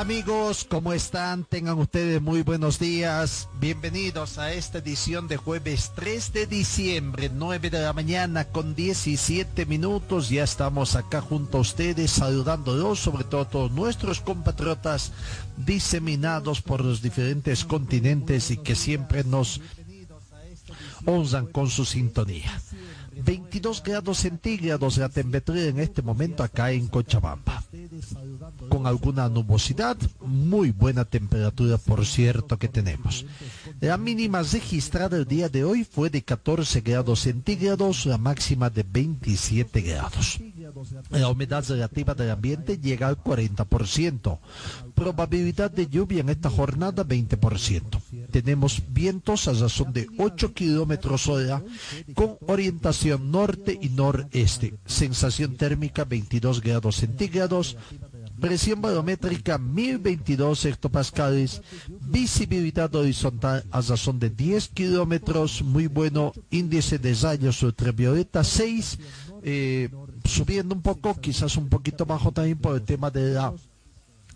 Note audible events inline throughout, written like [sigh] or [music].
Amigos, ¿cómo están? Tengan ustedes muy buenos días. Bienvenidos a esta edición de jueves 3 de diciembre, 9 de la mañana con 17 minutos. Ya estamos acá junto a ustedes saludándolos, sobre todo a todos nuestros compatriotas diseminados por los diferentes continentes y que siempre nos honran con su sintonía. 22 grados centígrados la temperatura en este momento acá en Cochabamba. Con alguna nubosidad, muy buena temperatura por cierto que tenemos. La mínima registrada el día de hoy fue de 14 grados centígrados, la máxima de 27 grados. La humedad relativa del ambiente llega al 40%. Probabilidad de lluvia en esta jornada 20%. Tenemos vientos a razón de 8 kilómetros hora con orientación norte y noreste. Sensación térmica 22 grados centígrados. Presión barométrica 1022 hectopascales. Visibilidad horizontal a razón de 10 kilómetros. Muy bueno. Índice de rayos ultravioleta 6. Eh, subiendo un poco, quizás un poquito bajo también por el tema de la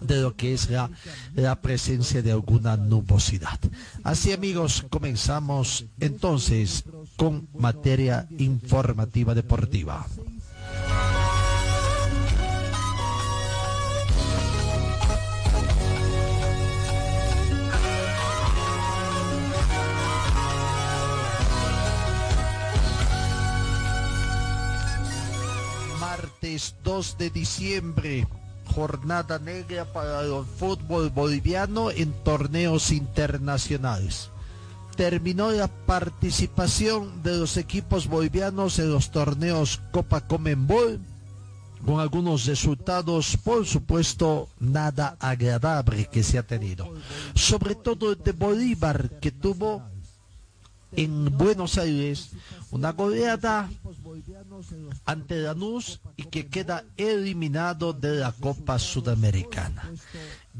de lo que es la, la, presencia de alguna nubosidad. Así amigos, comenzamos entonces con materia informativa deportiva. Martes 2 de diciembre jornada negra para el fútbol boliviano en torneos internacionales. Terminó la participación de los equipos bolivianos en los torneos Copa Comenbol con algunos resultados, por supuesto, nada agradable que se ha tenido. Sobre todo el de Bolívar, que tuvo en Buenos Aires una goleada ante Lanús y que queda eliminado de la Copa Sudamericana.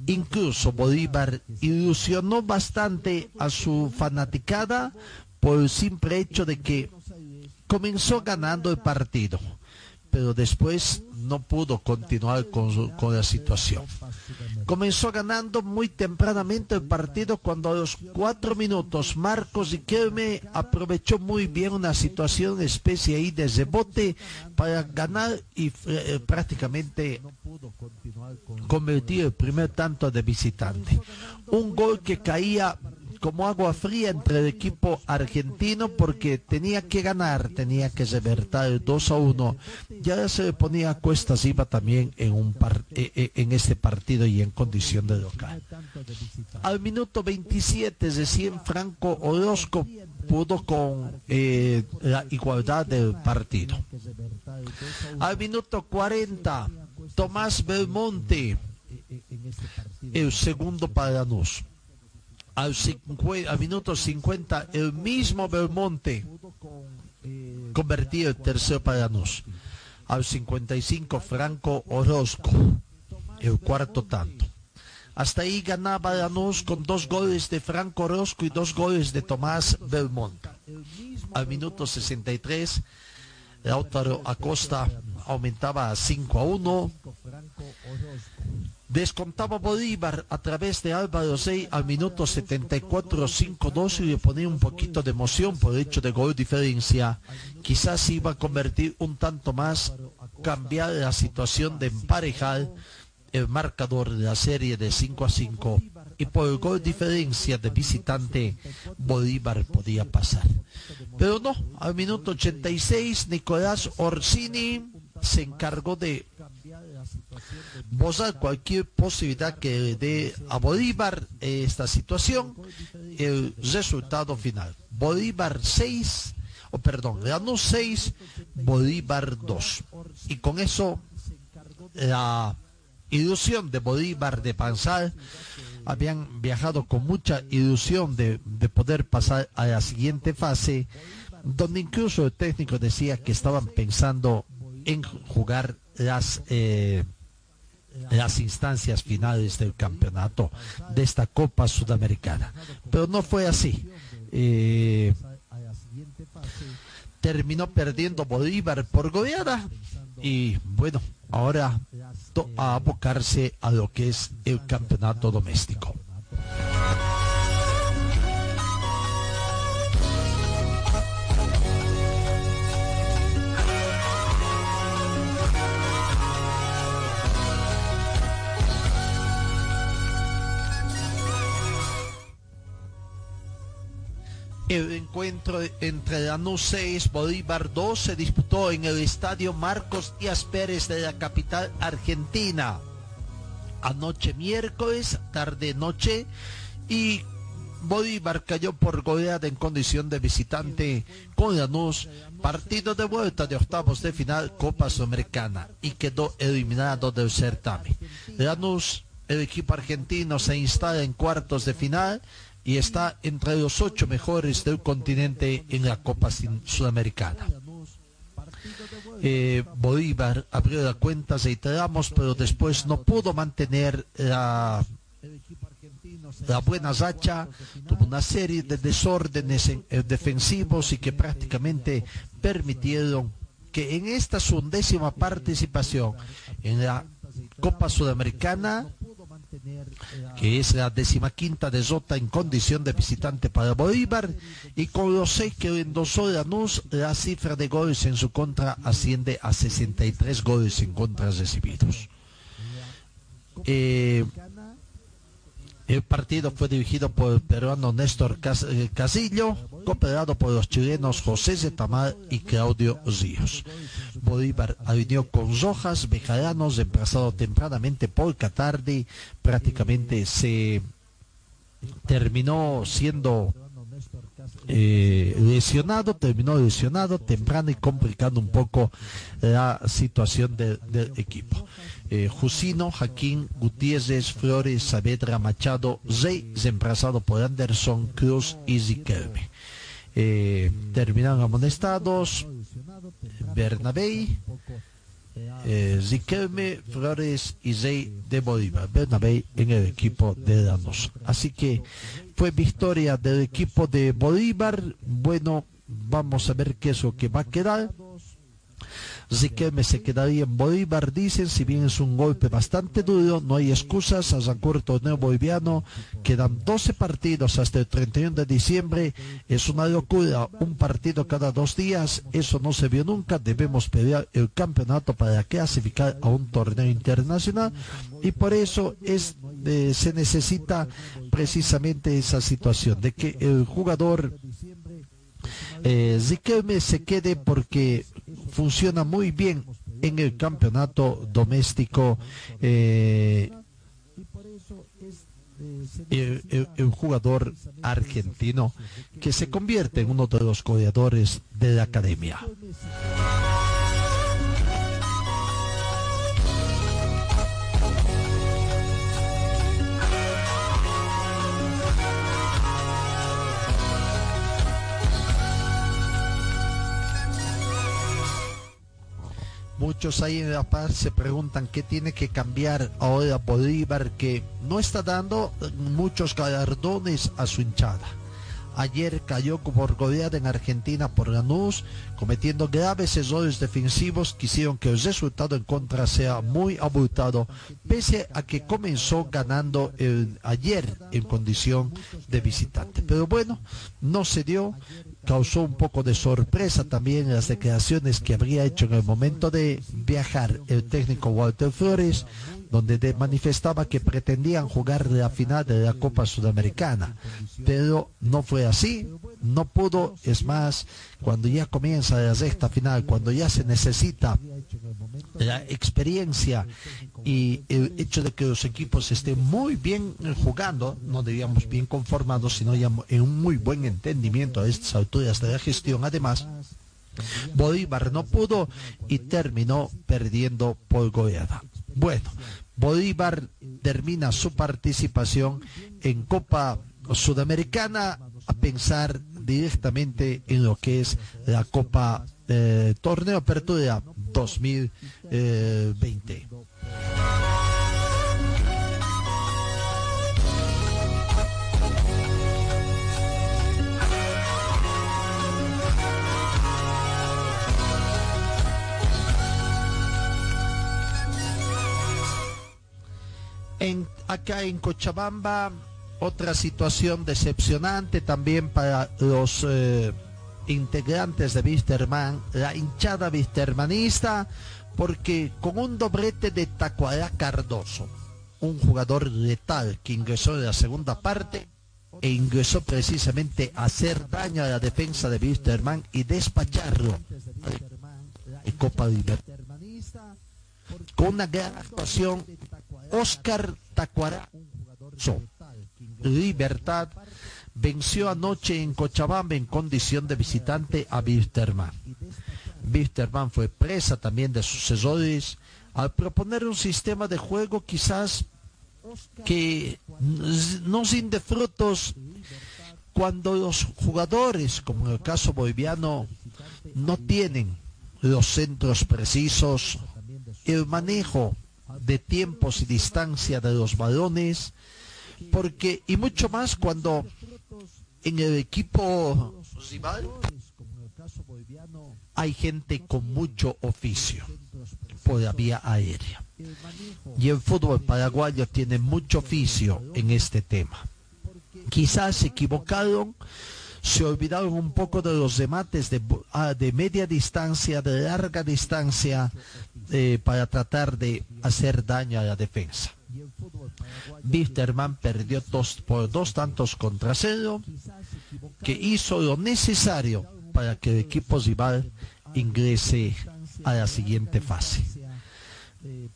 Incluso Bolívar ilusionó bastante a su fanaticada por el simple hecho de que comenzó ganando el partido, pero después no pudo continuar con, con, la situación. Comenzó ganando muy tempranamente el partido cuando a los cuatro minutos Marcos Riquelme aprovechó muy bien una situación especie ahí de rebote para ganar y eh, prácticamente convertir el primer tanto de visitante. Un gol que caía como agua fría entre el equipo argentino porque tenía que ganar, tenía que revertir el 2 a 1. Ya se le ponía a cuestas, iba también en, un par, eh, en este partido y en condición de local. Al minuto 27, recién Franco Orozco pudo con eh, la igualdad del partido. Al minuto 40, Tomás Belmonte, el segundo para Lanús al, al, minuto 50 el mismo Belmonte convertido el tercero para Lanús. Al 55 Franco Orozco, el cuarto tanto. Hasta ahí ganaba Lanús con dos goles de Franco Orozco y dos goles de Tomás Belmonte. Al minuto 63 Lautaro Acosta aumentaba a 5 a 1. Descontaba Bolívar a través de Álvaro Sey al minuto 74 5-2 y le ponía un poquito de emoción por el hecho de gol diferencia. Quizás iba a convertir un tanto más, cambiar la situación de emparejar el marcador de la serie de 5 a 5 y por el gol diferencia de visitante Bolívar podía pasar. Pero no, al minuto 86 Nicolás Orsini se encargó de bozar cualquier posibilidad que dé a Bolívar esta situación el resultado final. Bolívar 6, o perdón, Lanús 6, Bolívar 2. Y con eso la ilusión de Bolívar de pasar, habían viajado con mucha ilusión de, poder pasar a la siguiente fase, donde incluso el técnico decía que estaban pensando en jugar las eh, las instancias finales del campeonato de esta Copa Sudamericana. Pero no fue así. Eh, terminó perdiendo Bolívar por goleada y bueno, ahora a abocarse a lo que es el campeonato doméstico. El encuentro entre Lanús 6, Bolívar 2 se disputó en el estadio Marcos Díaz Pérez de la capital argentina. Anoche miércoles, tarde noche, y Bolívar cayó por goleada en condición de visitante con Lanús, partido de vuelta de octavos de final Copa Sudamericana y quedó eliminado del certamen. Lanús, el equipo argentino, se instala en cuartos de final y está entre los ocho mejores del continente en la Copa Sudamericana. Eh, Bolívar abrió la cuenta, reiteramos, pero después no pudo mantener la, buena racha, tuvo una serie de desórdenes eh, defensivos y que prácticamente permitieron que en esta su undécima participación en la Copa Sudamericana que es la decimaquinta derrota en condición de visitante para Bolívar, y con los seis que endosó Lanús, la cifra de goles en su contra asciende a 63 goles en contra recibidos. Eh, el partido fue dirigido por el peruano Néstor eh, Casillo, cooperado por los chilenos José Zetamar y Claudio Ríos. Bolívar alineó con Rojas, Bejaranos, reemplazado tempranamente por Catardi, prácticamente se terminó siendo eh, lesionado, terminó lesionado temprano y complicando un poco la situación del equipo. Eh, Jusino, Jaquín, Gutiérrez, Flores, Saavedra, Machado, Rey, reemplazado por Anderson, Cruz y Ziquelme. Eh, terminaron amonestados Bernabé, eh, Ziquelme, Flores y Rey de Bolívar. Bernabé en el equipo de Danos. Así que fue victoria del equipo de Bolívar. Bueno, vamos a ver qué es lo que va a quedar. Riquelme se quedaría en Bolívar, dicen, si bien es un golpe bastante duro, no hay excusas, arrancó el torneo boliviano, quedan 12 partidos hasta el 31 de diciembre, es una locura, un partido cada dos días, eso no se vio nunca, debemos pelear el campeonato para clasificar a un torneo internacional. Y por eso es, eh, se necesita precisamente esa situación de que el jugador eh, se quede porque funciona muy bien en el campeonato doméstico. Eh, el, jugador argentino que se convierte en uno de los goleadores de la academia. Muchos ahí en La Paz se preguntan qué tiene que cambiar ahora Bolívar, que no está dando muchos galardones a su hinchada. Ayer cayó por goleada en Argentina por Lanús, cometiendo graves errores defensivos que hicieron que el resultado en contra sea muy abultado, pese a que comenzó ganando ayer en condición de visitante. Pero bueno, no se dio, causó un poco de sorpresa también las declaraciones que habría hecho en el momento de viajar el técnico Walter Flores, donde manifestaba que pretendían jugar la final de la Copa Sudamericana, pero no fue así, no pudo, es más, cuando ya comienza la sexta final, cuando ya se necesita la experiencia y el hecho de que los equipos estén muy bien jugando, no digamos bien conformados, sino ya en un muy buen entendimiento a estas alturas de la gestión. Además, Bolívar no pudo y terminó perdiendo por goleada. Bueno, Bolívar termina su participación en Copa Sudamericana a pensar directamente en lo que es la Copa eh, Torneo Apertura 2020. En, acá en Cochabamba, otra situación decepcionante también para los eh, integrantes de Wisterman, la hinchada wistermanista, porque con un doblete de Tacuará Cardoso, un jugador letal que ingresó en la segunda parte e ingresó precisamente a hacer daño a la defensa de Wisterman y despacharlo en Copa Libertad. Con una gran actuación, Oscar Tacuará Libertad venció anoche en Cochabamba en condición de visitante a Wisterman. Wisterman fue presa también de sucesores al proponer un sistema de juego quizás que no sin de frutos cuando los jugadores, como en el caso boliviano, no tienen los centros precisos, el manejo de tiempos y distancia de los balones, porque y mucho más cuando en el equipo hay gente con mucho oficio por la vía aérea. Y el fútbol paraguayo tiene mucho oficio en este tema. Quizás se equivocaron, se olvidaron un poco de los remates de, ah, de media distancia, de larga distancia, eh, para tratar de hacer daño a la defensa. Wisterman perdió dos, por dos tantos contra cero, que hizo lo necesario para que el equipo rival ingrese a la siguiente fase.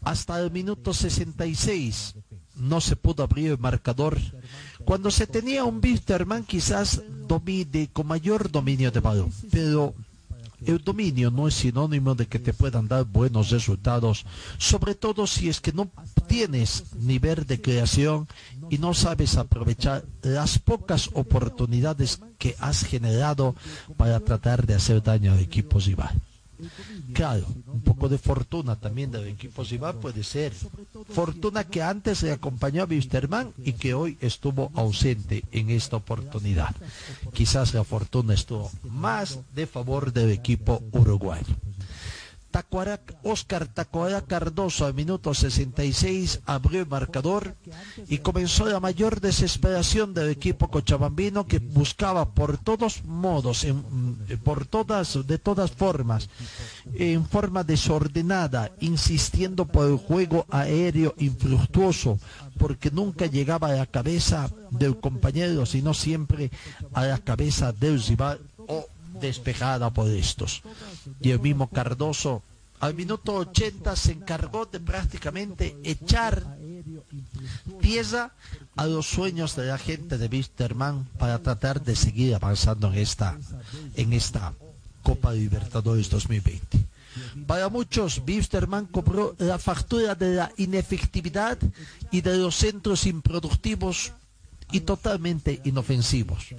Hasta el minuto 66 no se pudo abrir el marcador. Cuando se tenía un Wisterman quizás domine, con mayor dominio de balón, pero el dominio no es sinónimo de que te puedan dar buenos resultados, sobre todo si es que no tienes nivel de creación y no sabes aprovechar las pocas oportunidades que has generado para tratar de hacer daño al equipo rival. Claro, un poco de fortuna también del equipo rival puede ser. Fortuna que antes le acompañó a Wisterman y que hoy estuvo ausente en esta oportunidad. Quizás la fortuna estuvo más de favor del equipo uruguayo. Oscar Tacuara Cardoso al minuto 66 abrió el marcador y comenzó la mayor desesperación del equipo cochabambino que buscaba por todos modos, por todas, de todas formas, en forma desordenada, insistiendo por el juego aéreo infructuoso, porque nunca llegaba a la cabeza del compañero, sino siempre a la cabeza del rival despejada por estos. Y el mismo Cardoso al minuto 80 se encargó de prácticamente echar pieza a los sueños de la gente de Wisterman para tratar de seguir avanzando en esta, en esta Copa Libertadores 2020. Para muchos, Wisterman cobró la factura de la inefectividad y de los centros improductivos y totalmente inofensivos.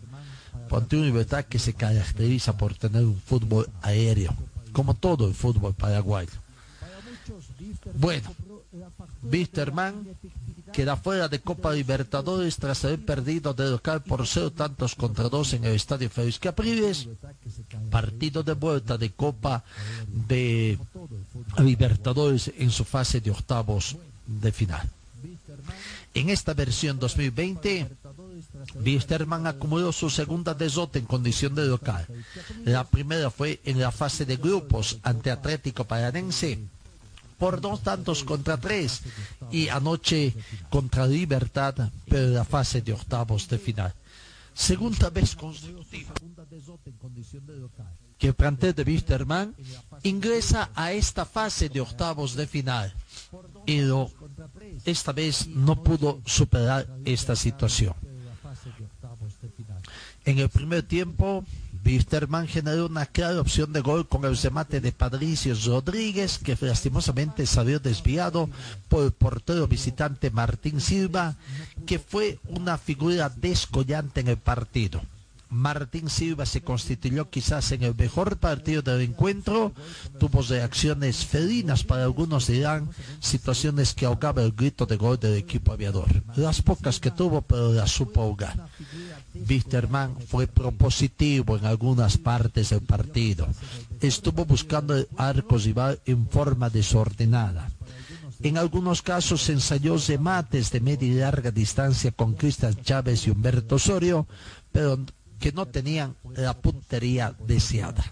Una libertad que se caracteriza por tener un fútbol aéreo como todo el fútbol paraguayo. Bueno, Wisterman queda fuera de Copa Libertadores tras haber perdido de local por cero tantos contra dos en el estadio Félix Capriles. Partido de vuelta de Copa de Libertadores en su fase de octavos de final. En esta versión 2020, Wisterman acumuló su segunda derrota en condición de local. La primera fue en la fase de grupos ante Atlético Paranense por dos tantos contra tres y anoche contra Libertad, pero en la fase de octavos de final. segunda vez consecutiva que el plantel de Wisterman ingresa a esta fase de octavos de final y esta vez no pudo superar esta situación. En el primer tiempo, Wisterman generó una clara opción de gol con el remate de Patricio Rodríguez, que lastimosamente salió desviado por el portero visitante Martín Silva, que fue una figura descollante en el partido. Martín Silva se constituyó quizás en el mejor partido del encuentro, tuvo reacciones felinas para algunos dirán, situaciones que ahogaba el grito de gol del equipo aviador. Las pocas que tuvo, pero las supo ahogar. Wisterman fue propositivo en algunas partes del partido. Estuvo buscando el arco rival en forma desordenada. En algunos casos ensayó remates de media y larga distancia con Cristian Chávez y Humberto Osorio, pero que no tenían la puntería deseada.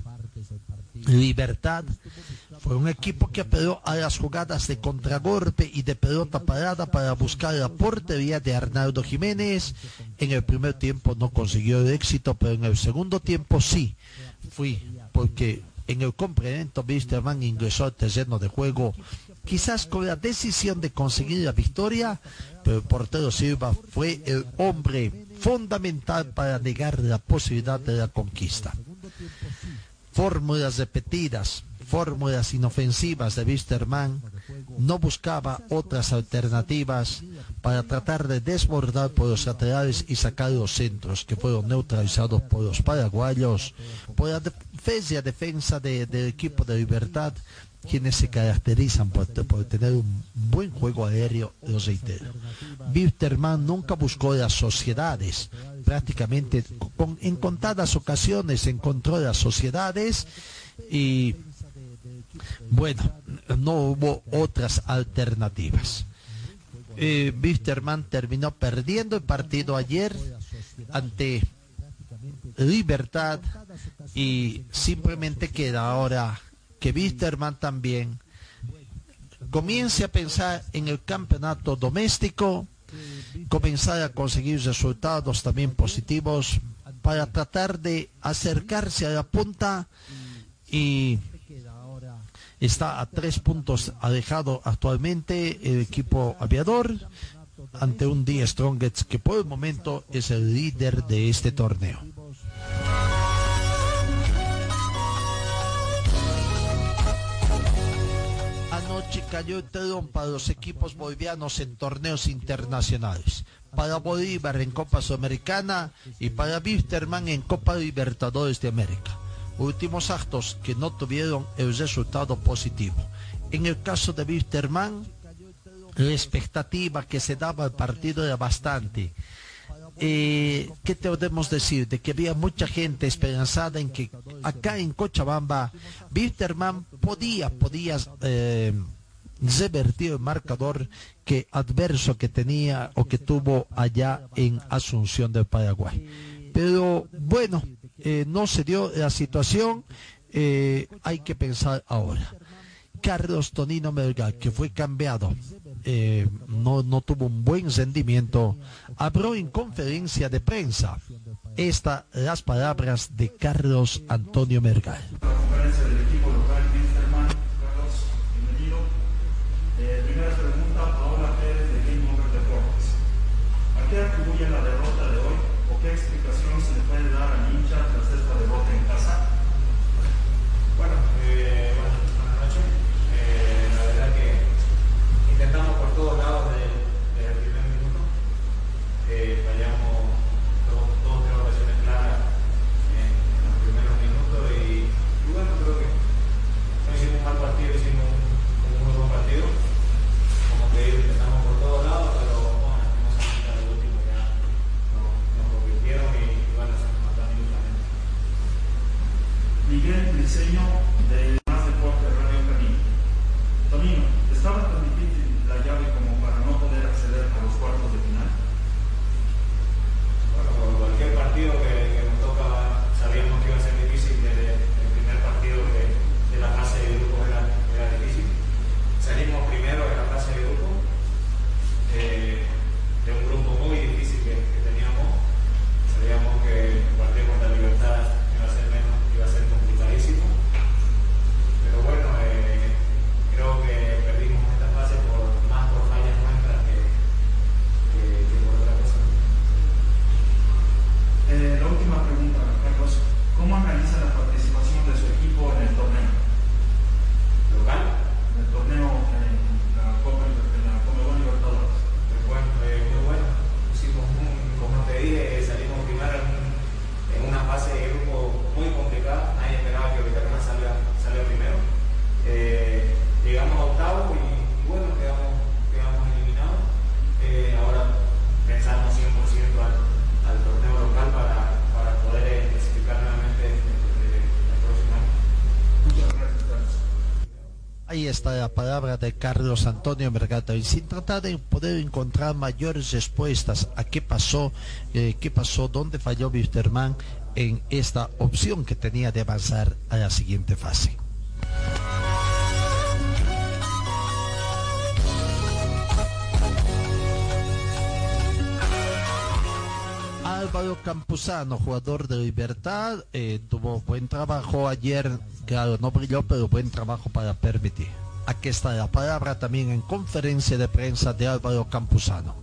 Libertad fue un equipo que apeló a las jugadas de contragolpe y de pelota parada para buscar la portería de Arnaldo Jiménez. En el primer tiempo no consiguió el éxito, pero en el segundo tiempo sí. Fui, porque en el complemento Wisterman ingresó al terreno de juego, quizás con la decisión de conseguir la victoria, pero portero Silva fue el hombre fundamental para negar la posibilidad de la conquista. Fórmulas repetidas, fórmulas inofensivas de Wisterman, no buscaba otras alternativas para tratar de desbordar por los laterales y sacar los centros que fueron neutralizados por los paraguayos, por la defensa, defensa del equipo de Libertad quienes se caracterizan por, tener un buen juego aéreo, lo reitero. Bitterman nunca buscó las sociedades, prácticamente en contadas ocasiones encontró las sociedades y bueno, no hubo otras alternativas. Eh, terminó perdiendo el partido ayer ante Libertad y simplemente queda ahora que Wisterman también comience a pensar en el campeonato doméstico, comenzar a conseguir resultados también positivos para tratar de acercarse a la punta y está a tres puntos alejado actualmente el equipo aviador ante un D Strongets que por el momento es el líder de este torneo. Cayó el telón para los equipos bolivianos en torneos internacionales. Para Bolívar en Copa Sudamericana y para Wisterman en Copa Libertadores de América. Últimos actos que no tuvieron el resultado positivo. En el caso de Wisterman, la expectativa que se daba al partido era bastante. Eh, ¿qué te podemos decir? De que había mucha gente esperanzada en que acá en Cochabamba, Wisterman podía, podía eh, revertir el marcador que adverso que tenía o que tuvo allá en Asunción del Paraguay. Pero bueno, eh, no se dio la situación, hay que pensar ahora. Carlos Tonino Melgar, que fue cambiado, eh, no, no tuvo un buen rendimiento, habló en conferencia de prensa. Estas las palabras de Carlos Antonio Melgar. teníamos Está la palabra de Carlos Antonio Mergata y sin tratar de poder encontrar mayores respuestas a qué pasó, eh, qué pasó, dónde falló Wisterman en esta opción que tenía de avanzar a la siguiente fase. Álvaro Campuzano, jugador de Libertad, eh, tuvo buen trabajo ayer, claro, no brilló, pero buen trabajo para permitir. Aquí está la palabra también en conferencia de prensa de Álvaro Campuzano.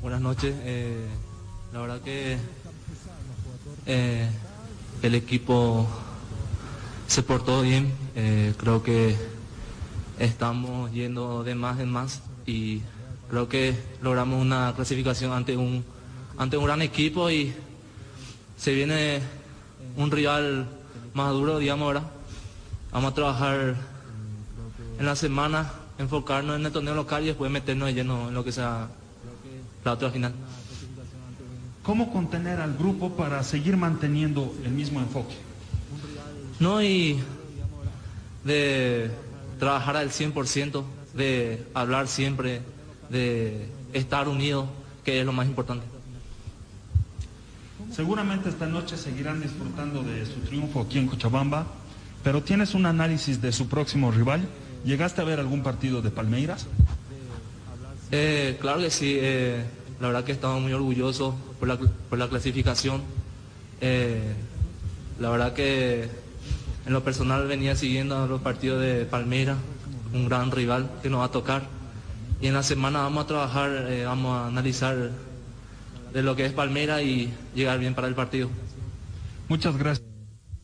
Buenas noches. eh, la verdad que eh, el equipo se portó bien. eh, creo que estamos yendo de más en más y creo que logramos una clasificación ante un ante un gran equipo y se viene un rival más duro, digamos, ¿verdad? Vamos a trabajar en la semana, enfocarnos en el torneo local y después meternos de lleno en lo que sea la otra final. ¿Cómo contener al grupo para seguir manteniendo el mismo enfoque? No, y de trabajar al 100%, de hablar siempre, de estar unidos, que es lo más importante. Seguramente esta noche seguirán disfrutando de su triunfo aquí en Cochabamba, pero tienes un análisis de su próximo rival. ¿Llegaste a ver algún partido de Palmeiras? Eh, claro que sí, eh, la verdad que estamos muy orgullosos por la, por la clasificación. Eh, la verdad que en lo personal venía siguiendo los partidos de Palmeiras, un gran rival que nos va a tocar. Y en la semana vamos a trabajar, eh, vamos a analizar de lo que es Palmeiras y llegar bien para el partido. Muchas gracias.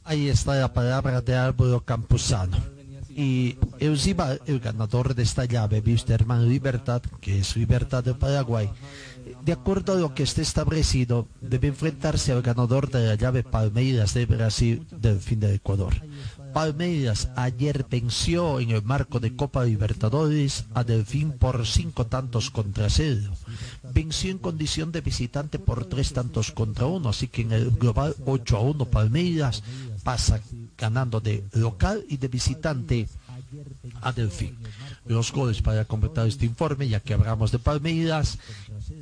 Ahí está la palabra de Álvaro Campuzano. Y el ganador de esta llave, Wisterman Libertad, que es Libertad de Paraguay, de acuerdo a lo que esté establecido, debe enfrentarse al ganador de la llave Palmeiras de Brasil del fin de Ecuador. Palmeiras ayer venció en el marco de Copa Libertadores a Delfín por cinco tantos contra cero. Venció en condición de visitante por tres tantos contra uno, así que en el global 8 a 1 Palmeiras pasa ganando de local y de visitante a Delfín. Los goles para completar este informe, ya que hablamos de Palmeiras,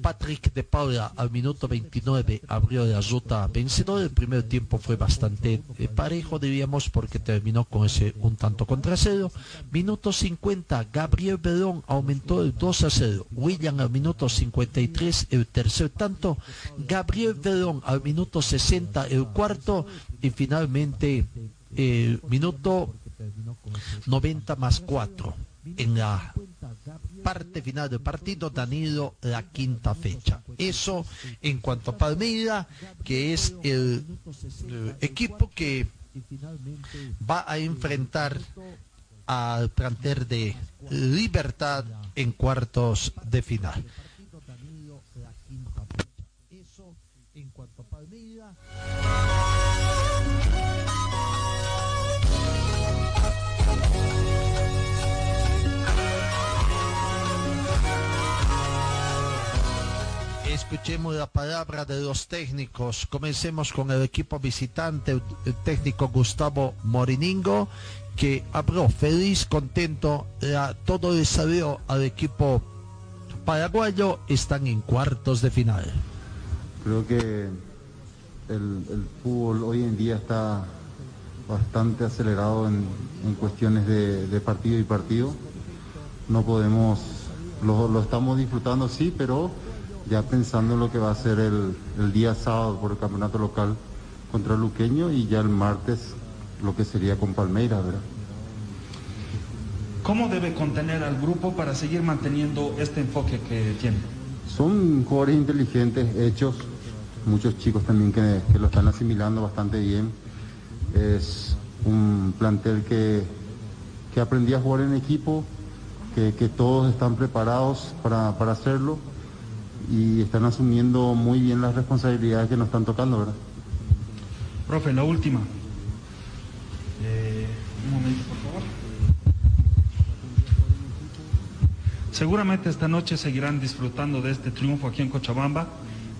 Patrick de Paula al minuto 29 abrió la ruta vencedor. El primer tiempo fue bastante eh, parejo, diríamos, porque terminó con ese un tanto contra cero. Minuto 50, Gabriel Verón aumentó el 2 a 0. William al minuto 53, el tercer tanto. Gabriel Verón al minuto 60, el cuarto. Y finalmente, el minuto 90 más 4 en la parte final del partido Danilo la quinta fecha. Eso en cuanto a Palmeiras, que es el, eh, equipo que va a enfrentar al planter de Libertad en cuartos de final. Escuchemos la palabra de los técnicos. Comencemos con el equipo visitante, el, técnico Gustavo Moriningo, que habló feliz, contento, todo le salió al equipo paraguayo, están en cuartos de final. Creo que el, fútbol hoy en día está bastante acelerado en, cuestiones de, partido y partido. No podemos, lo estamos disfrutando sí, pero ya pensando en lo que va a ser el, el día sábado por el campeonato local contra Luqueño y ya el martes lo que sería con Palmeiras, ¿verdad? ¿Cómo debe contener al grupo para seguir manteniendo este enfoque que tiene? Son jugadores inteligentes, hechos, muchos chicos también que, que lo están asimilando bastante bien. Es un plantel que, que aprendí a jugar en equipo, que, que todos están preparados para, para hacerlo y están asumiendo muy bien las responsabilidades que nos están tocando, ¿verdad? Profe, la última. Eh, un momento, por favor. Seguramente esta noche seguirán disfrutando de este triunfo aquí en Cochabamba,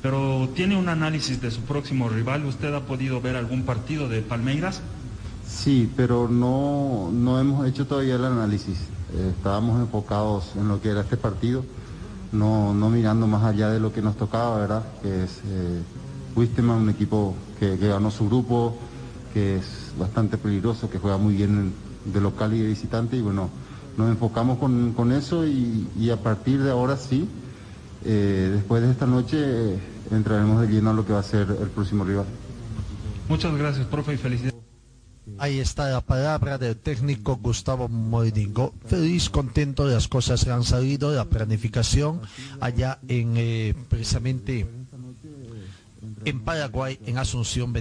pero ¿tiene un análisis de su próximo rival? ¿Usted ha podido ver algún partido de Palmeiras? Sí, pero no, no hemos hecho todavía el análisis. Eh, estábamos enfocados en lo que era este partido, no, no mirando más allá de lo que nos tocaba, ¿verdad? Que es eh, un equipo que, ganó su grupo, que es bastante peligroso, que juega muy bien de local y de visitante y bueno, nos enfocamos con, con eso y, y, a partir de ahora sí, eh, después de esta noche eh, entraremos de lleno a lo que va a ser el próximo rival. Muchas gracias, profe, y felicidades. Ahí está la palabra del técnico Gustavo Moedingo. Feliz, contento de las cosas que han salido, la planificación allá en eh, precisamente en Paraguay, en Asunción,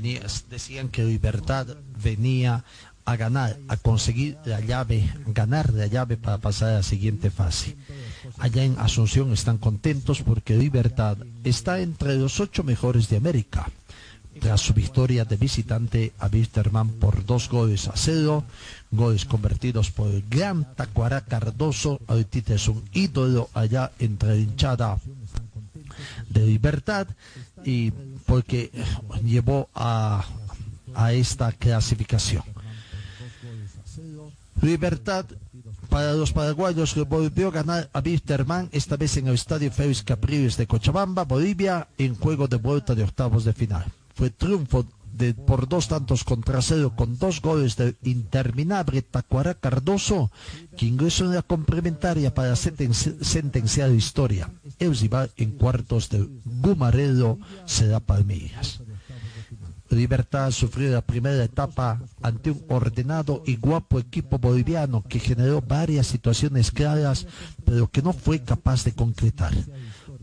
decían que Libertad venía a ganar, a conseguir la llave, ganar la llave para pasar a la siguiente fase. Allá en Asunción están contentos porque Libertad está entre los ocho mejores de América. Tras su victoria de visitante a Wisterman por dos goles a cero, goles convertidos por el gran Tacuara Cardoso, ahorita es un ídolo allá entre la hinchada de Libertad y porque llevó a, a esta clasificación. Libertad para los paraguayos que volvió a ganar a Wisterman, esta vez en el estadio Félix Capriles de Cochabamba, Bolivia, en juego de vuelta de octavos de final. Fue triunfo por dos tantos contra cero con dos goles de interminable Tacuara Cardoso, que ingresó en la complementaria para sentenci sentenciar historia. Eusibar en cuartos de Gumaredo será Palmeiras. Libertad sufrió la primera etapa ante un ordenado y guapo equipo boliviano que generó varias situaciones claras, pero que no fue capaz de concretar.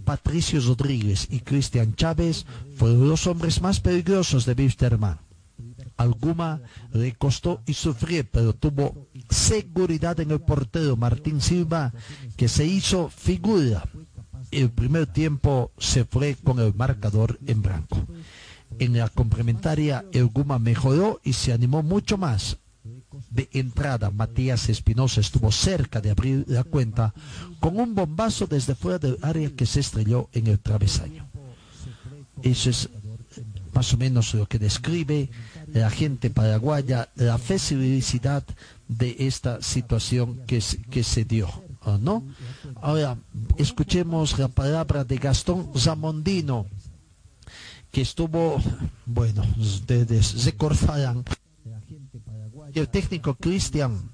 Patricio Rodríguez y Cristian Chávez fueron los hombres más peligrosos de Wisterman. Alguma le costó y sufrió, pero tuvo seguridad en el portero Martín Silva, que se hizo figura. El primer tiempo se fue con el marcador en blanco. En la complementaria, el Guma mejoró y se animó mucho más. De entrada, Matías Espinosa estuvo cerca de abrir la cuenta con un bombazo desde fuera del área que se estrelló en el travesaño. Eso es más o menos lo que describe la gente paraguaya, la felicidad de esta situación que, que se dio. ¿no? Ahora, escuchemos la palabra de Gastón Zamondino que estuvo, bueno, desde de. El técnico Cristian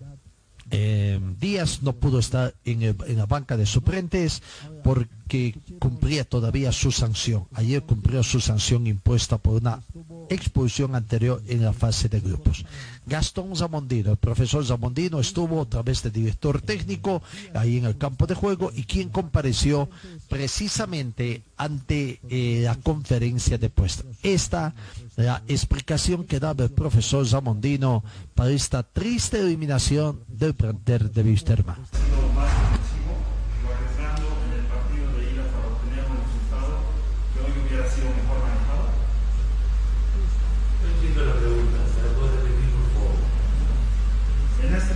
eh, Díaz no pudo estar en, la banca de suplentes porque cumplía todavía su sanción. Ayer cumplió su sanción impuesta por una expulsión anterior en la fase de grupos. Gastón Zamondino, el profesor Zamondino estuvo a través de director técnico ahí en el campo de juego y quien compareció precisamente ante eh, la conferencia de puesto. Esta la explicación que daba el profesor Zamondino para esta triste eliminación del planter de Wisterman. En este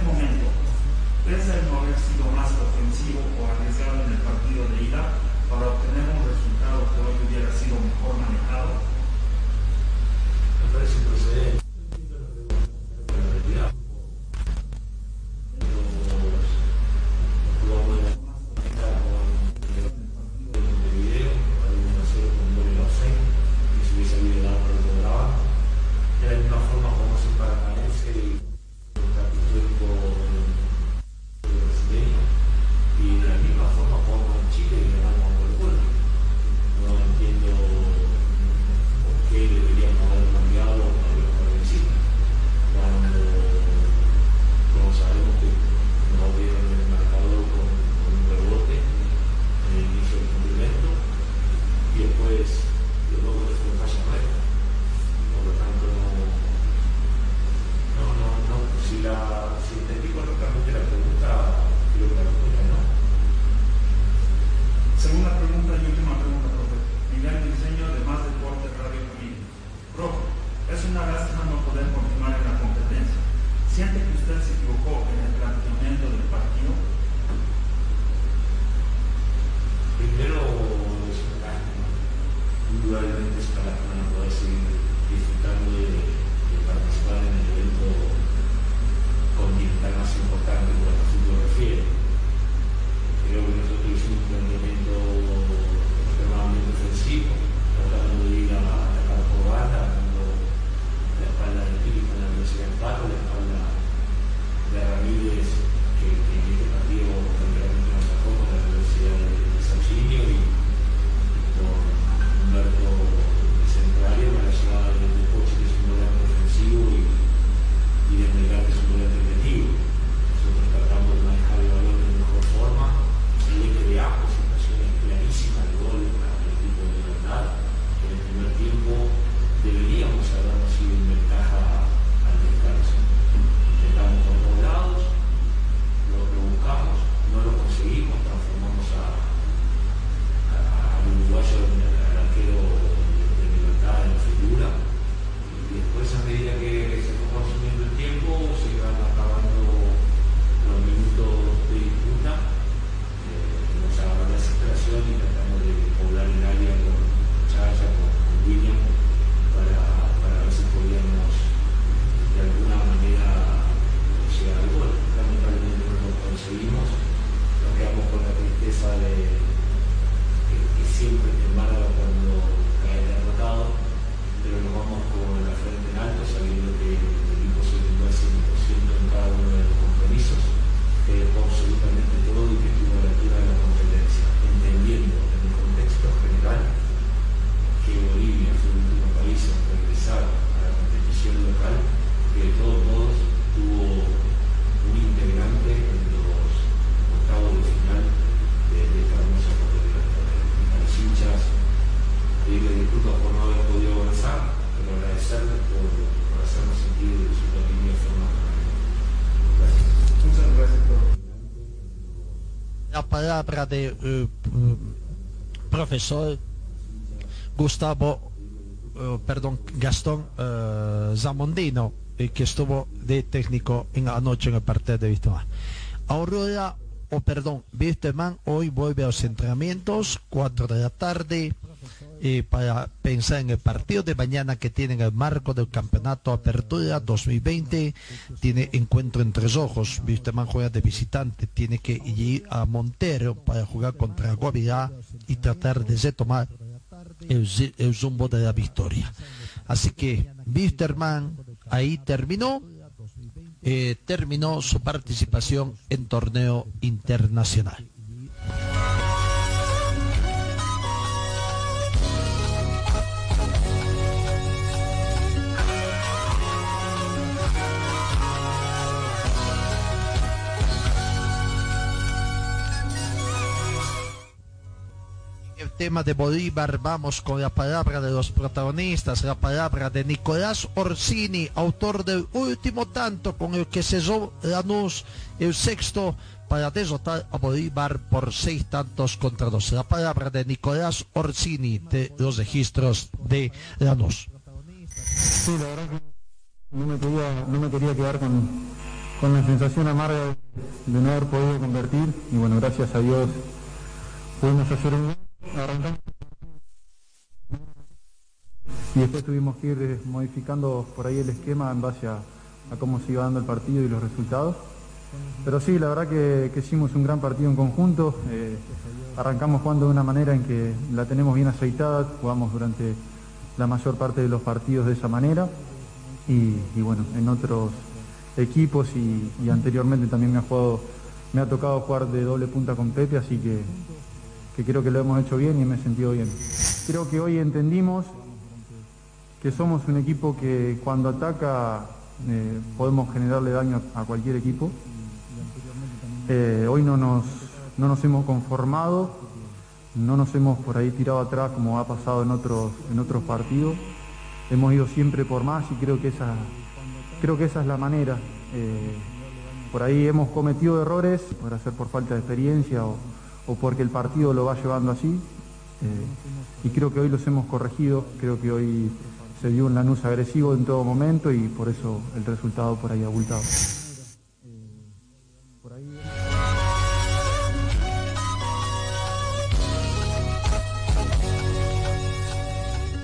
palabra de eh, eh, profesor Gustavo, eh, perdón, Gastón eh, Zamondino, que estuvo de técnico en la noche en el partido de Wisterman. Aurora, o perdón, Wisterman hoy vuelve a los entrenamientos, 4 de la tarde, para pensar en el partido de mañana que tiene en el marco del campeonato Apertura 2020. Tiene encuentro en tres ojos. Wisterman juega de visitante, tiene que ir a Montero para jugar contra Guavirá y tratar de retomar el, el zumbo de la victoria. Así que Wisterman ahí terminó, eh, terminó su participación en torneo internacional. El tema de Bolívar, vamos con la palabra de los protagonistas, la palabra de Nicolás Orsini, autor del último tanto con el que cesó Lanús, el sexto, para derrotar a Bolívar por seis tantos contra dos. La palabra de Nicolás Orsini de los registros de Lanús. Sí, la verdad que no me quería, no me quería quedar con, con la sensación amarga de, no haber podido convertir y bueno, gracias a Dios pudimos hacer un y después tuvimos que ir eh, modificando por ahí el esquema en base a, cómo se iba dando el partido y los resultados. Pero sí, la verdad que, hicimos un gran partido en conjunto. eh, arrancamos jugando de una manera en que la tenemos bien aceitada, jugamos durante la mayor parte de los partidos de esa manera. Y, bueno, en otros equipos y, anteriormente también me ha me ha tocado jugar de doble punta con Pepe, así que, que creo que lo hemos hecho bien y me he sentido bien. Creo que hoy entendimos que somos un equipo que cuando ataca eh, podemos generarle daño a, cualquier equipo. Eh, hoy no nos, no nos hemos conformado, no nos hemos por ahí tirado atrás como ha pasado en otros, en otros partidos. Hemos ido siempre por más y creo que esa, creo que esa es la manera. Eh, por ahí hemos cometido errores, por ser por falta de experiencia o, o porque el partido lo va llevando así. eh, y creo que hoy los hemos corregido, creo que hoy se dio un Lanús agresivo en todo momento y por eso el resultado por ahí abultado.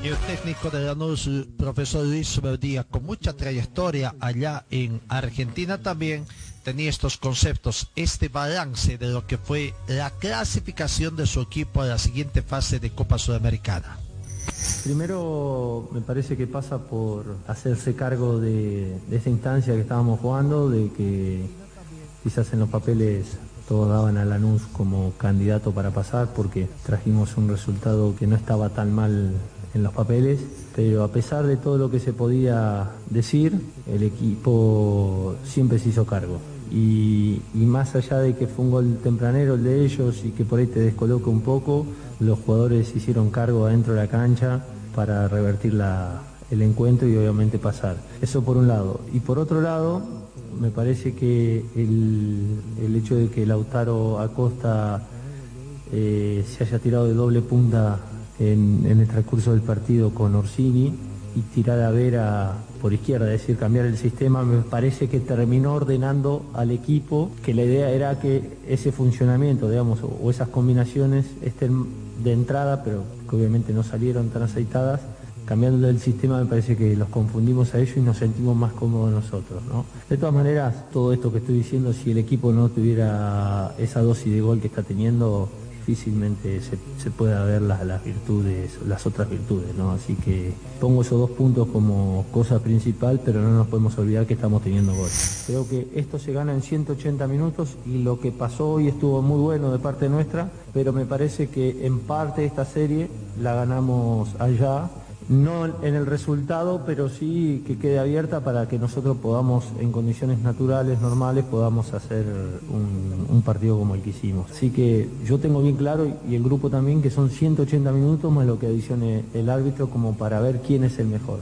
Y el técnico de Lanús, profesor Luis Verdía, con mucha trayectoria allá en Argentina también, tenía estos conceptos, este balance de lo que fue la clasificación de su equipo a la siguiente fase de Copa Sudamericana. Primero me parece que pasa por hacerse cargo de, esa instancia que estábamos jugando, de que quizás en los papeles todos daban a Lanús como candidato para pasar porque trajimos un resultado que no estaba tan mal en los papeles, pero a pesar de todo lo que se podía decir, el equipo siempre se hizo cargo. Y, más allá de que fue un gol tempranero el de ellos y que por ahí te descoloca un poco, los jugadores hicieron cargo adentro de la cancha para revertir el encuentro y obviamente pasar. Eso por un lado. Y por otro lado, me parece que el, el hecho de que Lautaro Acosta eh, se haya tirado de doble punta en, el transcurso del partido con Orsini y tirar a Vera por izquierda, es decir, cambiar el sistema, me parece que terminó ordenando al equipo que la idea era que ese funcionamiento, digamos, o, o esas combinaciones estén de entrada, pero que obviamente no salieron tan aceitadas, cambiando el sistema me parece que los confundimos a ellos y nos sentimos más cómodos nosotros. ¿no? De todas maneras, todo esto que estoy diciendo, si el equipo no tuviera esa dosis de gol que está teniendo, difícilmente se, se pueda ver las, las, virtudes, las otras virtudes. ¿no? Así que pongo esos dos puntos como cosa principal, pero no nos podemos olvidar que estamos teniendo gol. Creo que esto se gana en 180 minutos y lo que pasó hoy estuvo muy bueno de parte nuestra, pero me parece que en parte esta serie la ganamos allá no en el resultado, pero sí que quede abierta para que nosotros podamos, en condiciones naturales, normales, podamos hacer un, partido como el que hicimos. Así que yo tengo bien claro, y el grupo también, que son 180 minutos más lo que adicione el árbitro como para ver quién es el mejor.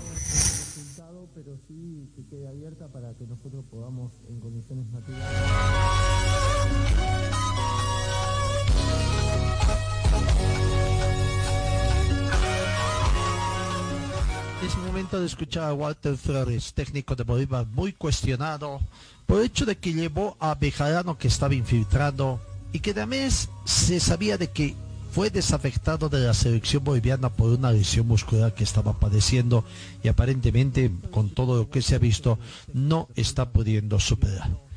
Es momento de escuchar a Walter Flores, técnico de Bolívar, muy cuestionado por el hecho de que llevó a Bejarano que estaba infiltrado y que también se sabía de que fue desafectado de la selección boliviana por una lesión muscular que estaba padeciendo y aparentemente con todo lo que se ha visto no está pudiendo superar.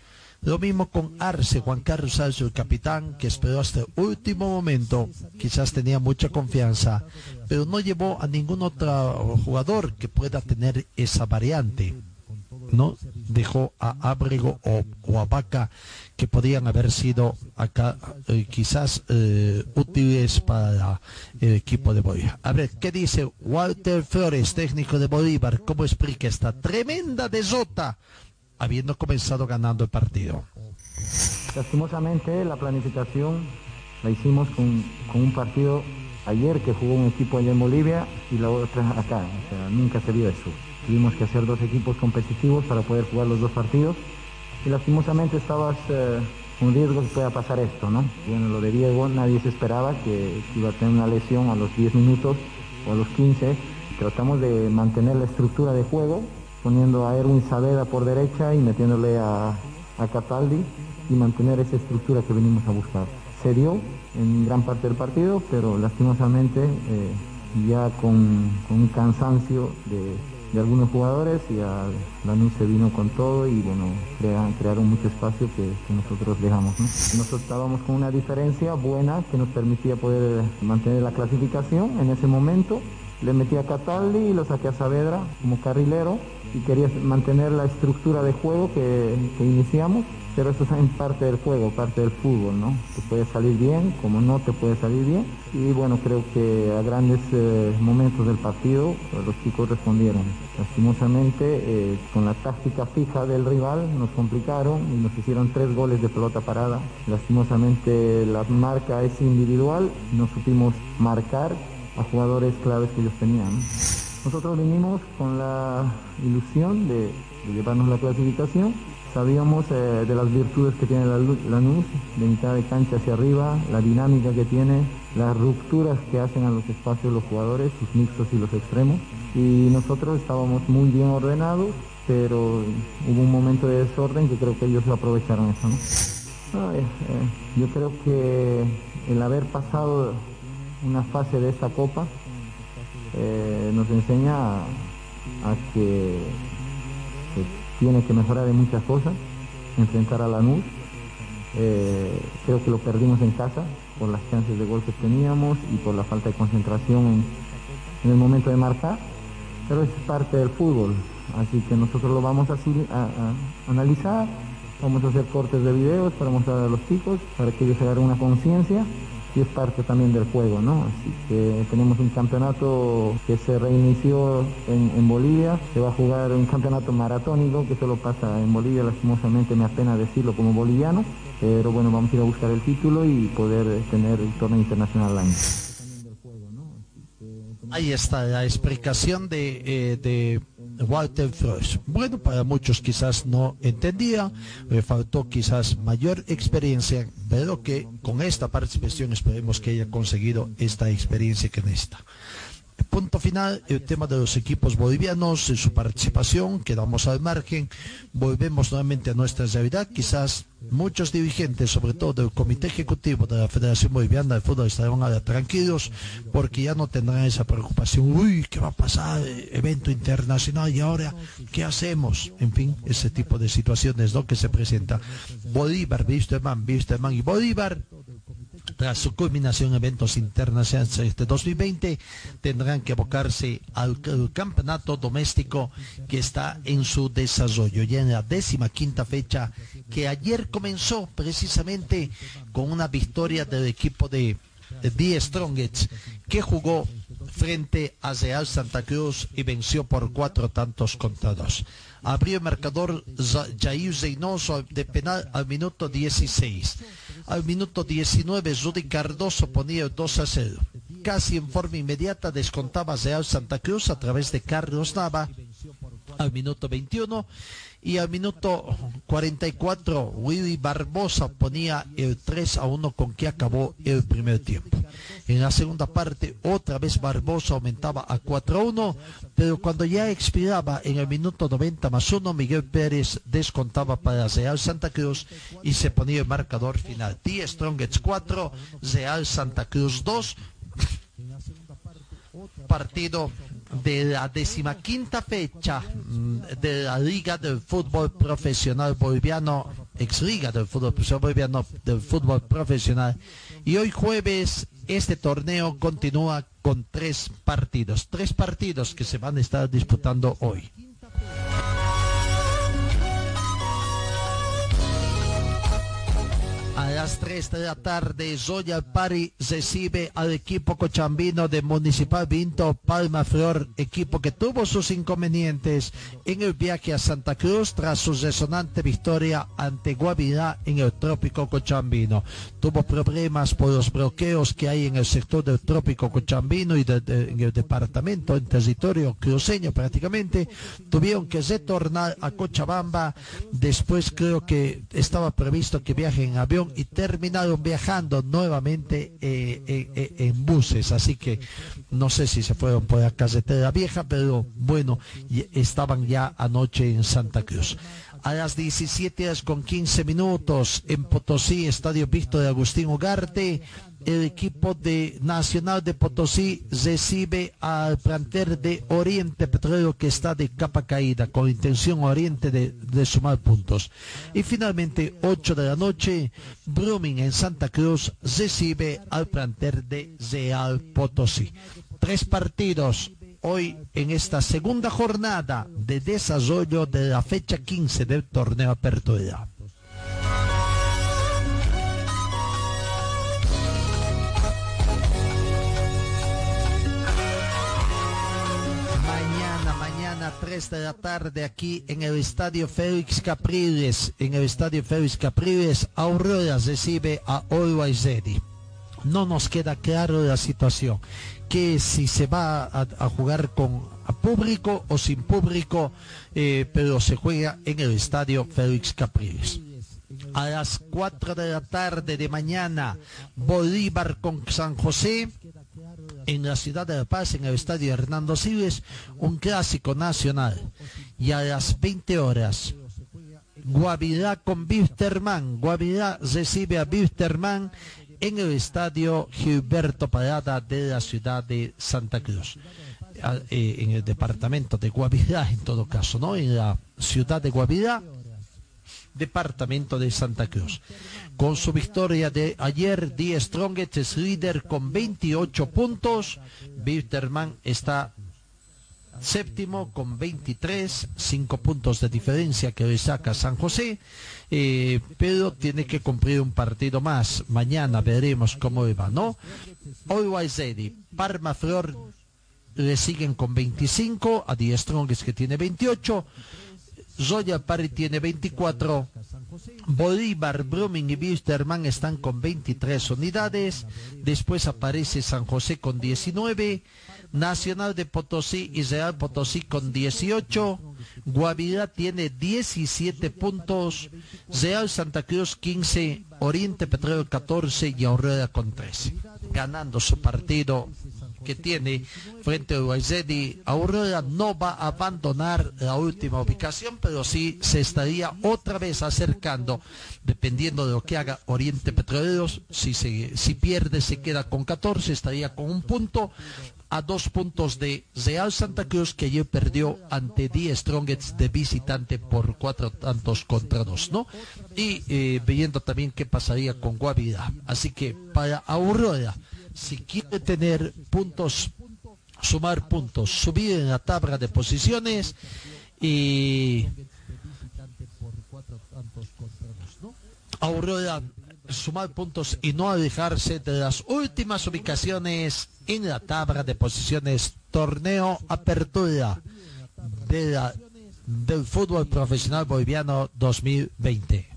Lo mismo con Arce, Juan Carlos Arce, el capitán, que esperó hasta el último momento, quizás tenía mucha confianza, pero no llevó a ningún otro jugador que pueda tener esa variante. No dejó a Abrego o, o a Vaca que podían haber sido acá eh, quizás eh, útiles para el equipo de Bolívar. A ver, ¿qué dice Walter Flores, técnico de Bolívar? ¿Cómo explica esta tremenda desota habiendo comenzado ganando el partido. Lastimosamente la planificación la hicimos con, con, un partido ayer que jugó un equipo allá en Bolivia y la otra acá, o sea, nunca se vio eso. Tuvimos que hacer dos equipos competitivos para poder jugar los dos partidos y lastimosamente estabas eh, un riesgo que pueda pasar esto, ¿no? Bueno, lo de Diego nadie se esperaba que, que iba a tener una lesión a los 10 minutos o a los 15. Tratamos de mantener la estructura de juego, poniendo a Erwin Saavedra por derecha y metiéndole a, Cataldi y mantener esa estructura que venimos a buscar. Se dio en gran parte del partido, pero lastimosamente eh, ya con, un cansancio de, algunos jugadores y a se vino con todo y bueno, crearon, mucho espacio que, que nosotros dejamos. ¿no? Nosotros estábamos con una diferencia buena que nos permitía poder mantener la clasificación en ese momento. Le metí a Cataldi y lo saqué a Saavedra como carrilero y quería mantener la estructura de juego que, que, iniciamos, pero eso es parte del juego, parte del fútbol, ¿no? Te puede salir bien, como no te puede salir bien, y bueno, creo que a grandes eh, momentos del partido pues, los chicos respondieron. Lastimosamente, eh, con la táctica fija del rival nos complicaron y nos hicieron tres goles de pelota parada. Lastimosamente la marca es individual, no supimos marcar a jugadores claves que ellos tenían. Nosotros vinimos con la ilusión de, llevarnos la clasificación. Sabíamos eh, de las virtudes que tiene la Lanús, de mitad de cancha hacia arriba, la dinámica que tiene, las rupturas que hacen a los espacios los jugadores, sus mixtos y los extremos. Y nosotros estábamos muy bien ordenados, pero hubo un momento de desorden que creo que ellos lo aprovecharon eso. ¿no? Ay, eh, yo creo que el haber pasado una fase de esta copa eh, nos enseña a, que, tiene que mejorar en muchas cosas, enfrentar a Lanús. Eh, creo que lo perdimos en casa por las chances de gol que teníamos y por la falta de concentración en, en el momento de marcar, pero es parte del fútbol, así que nosotros lo vamos a, analizar, vamos a hacer cortes de videos para mostrar a los chicos, para que ellos se hagan una conciencia y es parte también del juego, ¿no? Así que tenemos un campeonato que se reinició en, en, Bolivia, se va a jugar un campeonato maratónico que solo pasa en Bolivia, lastimosamente me apena decirlo como boliviano, pero bueno, vamos a ir a buscar el título y poder tener el torneo internacional al año. Ahí está la explicación de, eh, de Walter Frost. Bueno, para muchos quizás no entendía, le faltó quizás mayor experiencia, pero que con esta participación esperemos que haya conseguido esta experiencia que necesita. Punto final, el tema de los equipos bolivianos, en su participación, quedamos al margen, volvemos nuevamente a nuestra realidad, quizás muchos dirigentes, sobre todo del Comité Ejecutivo de la Federación Boliviana de Fútbol, estarán tranquilos porque ya no tendrán esa preocupación, uy, ¿qué va a pasar? Evento internacional y ahora, ¿qué hacemos? En fin, ese tipo de situaciones ¿no? que se presenta. Bolívar, Wisterman, Wisterman y Bolívar tras su culminación en eventos internacionales este 2020, tendrán que abocarse al, campeonato doméstico que está en su desarrollo, ya en la décima quinta fecha, que ayer comenzó precisamente con una victoria del equipo de, The Strongets, que jugó frente a Real Santa Cruz y venció por cuatro tantos contra dos. Abrió el marcador Jair Zeynoso de penal al minuto 16. Al minuto 19, Rudy Cardoso ponía 2 a 0. Casi en forma inmediata descontaba Real Santa Cruz a través de Carlos Nava al minuto 21 y al minuto 44 Willy Barbosa ponía el 3 a 1 con que acabó el primer tiempo. En la segunda parte otra vez Barbosa aumentaba a 4 a 1, pero cuando ya expiraba en el minuto 90 más 1 Miguel Pérez descontaba para Real Santa Cruz y se ponía el marcador final. T Strongets 4, Real Santa Cruz 2. Partido de la decimaquinta fecha mm, de la Liga del Fútbol Profesional Boliviano, ex Liga del Fútbol Profesional Boliviano del Fútbol Profesional. Y hoy jueves este torneo continúa con tres partidos, tres partidos que se van a estar disputando hoy. A las 3 de la tarde, Zoya Pari recibe al equipo cochambino de Municipal Vinto Palma Flor, equipo que tuvo sus inconvenientes en el viaje a Santa Cruz tras su resonante victoria ante Guavirá en el trópico cochambino. Tuvo problemas por los bloqueos que hay en el sector del trópico cochambino y en el departamento, en territorio cruceño prácticamente. Tuvieron que retornar a Cochabamba. Después creo que estaba previsto que viajen en avión y terminaron viajando nuevamente eh, eh, eh, en buses. Así que no sé si se fueron por la carretera vieja, pero bueno, estaban ya anoche en Santa Cruz a las 17 horas con 15 minutos en Potosí, Estadio Víctor de Agustín Ugarte. El equipo de Nacional de Potosí recibe al planter de Oriente Petróleo que está de capa caída con intención Oriente de, sumar puntos. Y finalmente, 8 de la noche, Brumming en Santa Cruz recibe al planter de Real Potosí. Tres partidos hoy en esta segunda jornada de desarrollo de la fecha 15 del torneo Apertura. 3 de la tarde aquí en el Estadio Félix Capriles, en el Estadio Félix Capriles, Aurora recibe a Always. No nos queda claro la situación que si se va a, jugar con público o sin público, eh, pero se juega en el estadio Félix Capriles. A las 4 de la tarde de mañana, Bolívar con San José en la ciudad de La Paz, en el estadio Hernando Siles, un clásico nacional. Y a las 20 horas, Guavirá con Bisterman. Guavirá recibe a Bisterman en el estadio Gilberto Parada de la ciudad de Santa Cruz. a- eh, en el departamento de Guavirá, en todo caso, ¿no? En la ciudad de Guavirá, departamento de Santa Cruz. Con su victoria de ayer, Die Strongest es líder con 28 puntos. Bitterman está séptimo con 23, 5 puntos de diferencia que le saca San José, eh, pero tiene que cumplir un partido más. Mañana veremos cómo va, ¿no? Always Ready, Parma Flor le siguen con 25, a Die Strongest que tiene 28, Zoya Pari tiene 24, Bolívar, Brumming y Wisterman están con 23 unidades, después aparece San José con 19, Nacional de Potosí y Real Potosí con 18, Guavirá tiene 17 puntos, Real Santa Cruz 15, Oriente Petróleo 14 y Aurora con 13, ganando su partido que tiene frente a Uruguay Aurora no va a abandonar la última ubicación, pero sí se estaría otra vez acercando, dependiendo de lo que haga Oriente Petroleros. Si, se, si pierde, se queda con 14, estaría con un punto a dos puntos de Real Santa Cruz que ayer perdió ante Die Strongets de visitante por cuatro tantos contra dos, ¿no? Y eh, viendo también qué pasaría con Guavirá. Así que para Aurora, si quiere tener puntos, sumar puntos, subir en la tabla de posiciones y Aurora sumar puntos y no alejarse de las últimas ubicaciones en la tabla de posiciones torneo apertura del fútbol profesional boliviano 2020.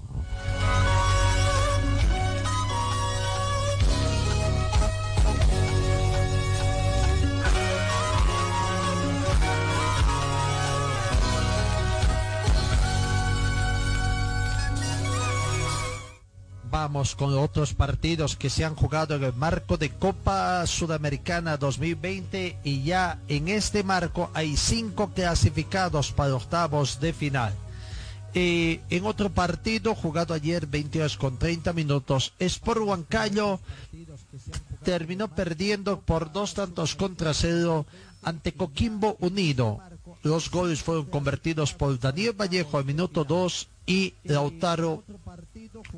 Con otros partidos que se han jugado en el marco de Copa Sudamericana 2020 y ya en este marco hay cinco clasificados para octavos de final. Eh, en otro partido jugado ayer 20 horas con 30 minutos, Sport Huancayo terminó perdiendo por dos tantos contra cero ante Coquimbo Unido. Los goles fueron convertidos por Daniel Vallejo al minuto 2 y Lautaro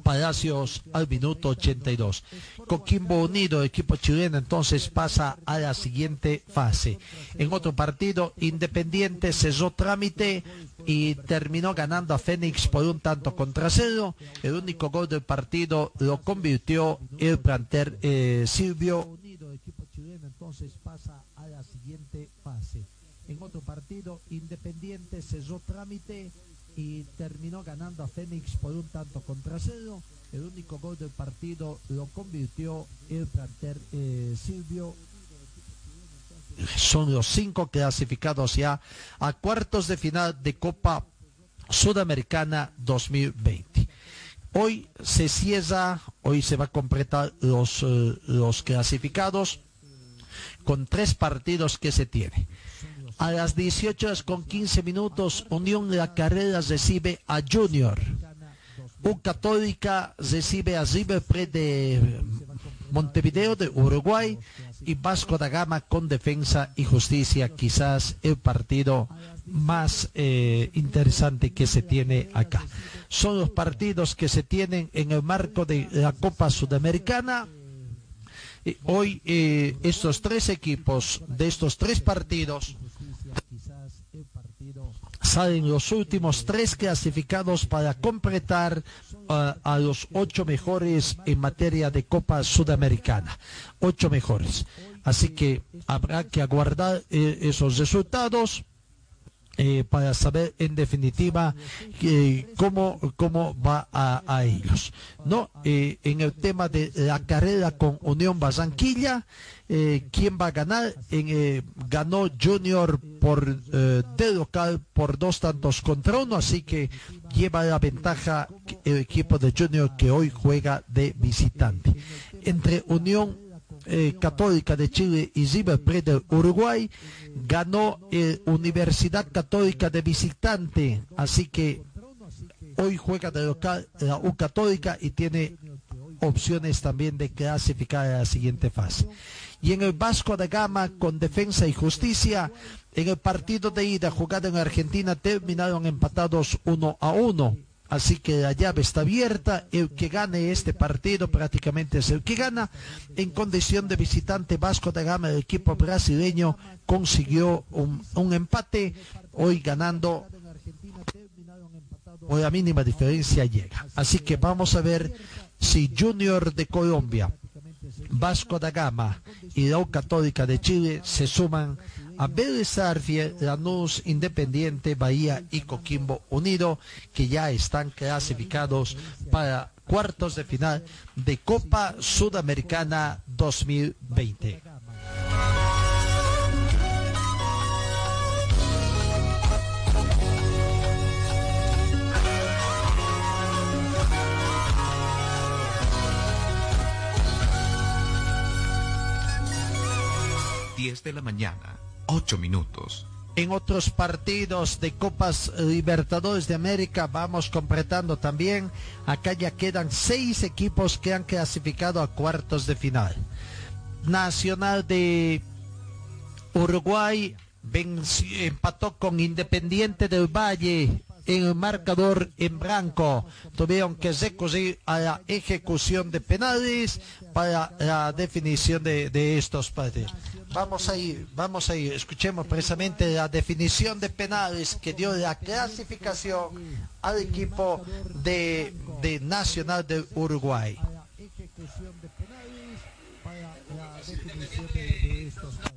Palacios al minuto 82. Coquimbo Unido, equipo chileno, entonces pasa a la siguiente fase. En otro partido, Independiente cesó trámite y terminó ganando a Fénix por un tanto contra cero. El único gol del partido lo convirtió el planter eh, Silvio. Entonces pasa a la siguiente fase. En otro partido, Independiente cesó trámite y terminó ganando a Fénix por un tanto contra cero. El único gol del partido lo convirtió el planter eh, Silvio. Son los cinco clasificados ya a cuartos de final de Copa Sudamericana 2020. Hoy se cierra, hoy se va a completar los, eh, los clasificados con tres partidos que se tiene. A las 18 horas con 15 minutos, Unión La Carrera recibe a Junior. U Católica recibe a River Plate de Montevideo de Uruguay y Vasco da Gama con Defensa y Justicia, quizás el partido más eh, interesante que se tiene acá. Son los partidos que se tienen en el marco de la Copa Sudamericana. Hoy eh, estos tres equipos de estos tres partidos salen los últimos tres clasificados para completar uh, a los ocho mejores en materia de Copa Sudamericana. Ocho mejores. Así que habrá que aguardar eh, esos resultados. Eh, para saber en definitiva eh, cómo, cómo va a, a ellos. ¿no? Eh, en el tema de la carrera con Unión Barranquilla, eh, quién va a ganar. En, eh, ganó Junior por de local por dos tantos contra uno, así que lleva la ventaja el equipo de Junior que hoy juega de visitante. Entre Unión eh, Católica de Chile y River Plate de Uruguay ganó eh, Universidad Católica de visitante, así que hoy juega de local la U Católica y tiene opciones también de clasificar a la siguiente fase. Y en el Vasco da Gama, con defensa y justicia, en el partido de ida jugado en Argentina terminaron empatados uno a uno. Así que la llave está abierta. El que gane este partido prácticamente es el que gana. En condición de visitante Vasco da Gama, el equipo brasileño consiguió un, empate. Hoy ganando o la mínima diferencia llega. Así que vamos a ver si Junior de Colombia, Vasco da Gama y la Católica de Chile se suman a Vélez Arfiel, Lanús, Independiente, Bahía y Coquimbo Unido, que ya están clasificados para cuartos de final de Copa Sudamericana 2020. Diez de la mañana, ocho minutos. En otros partidos de Copas Libertadores de América vamos completando también. Acá ya quedan seis equipos que han clasificado a cuartos de final. Nacional de Uruguay empató con Independiente del Valle el marcador en blanco. Tuvieron que recurrir a la ejecución de penales para la definición de, estos partidos. Vamos a ir, vamos a ir, escuchemos precisamente la definición de penales que dio la clasificación al equipo de, de Nacional del Uruguay. Ejecución de penales para la definición de, de estos partidos.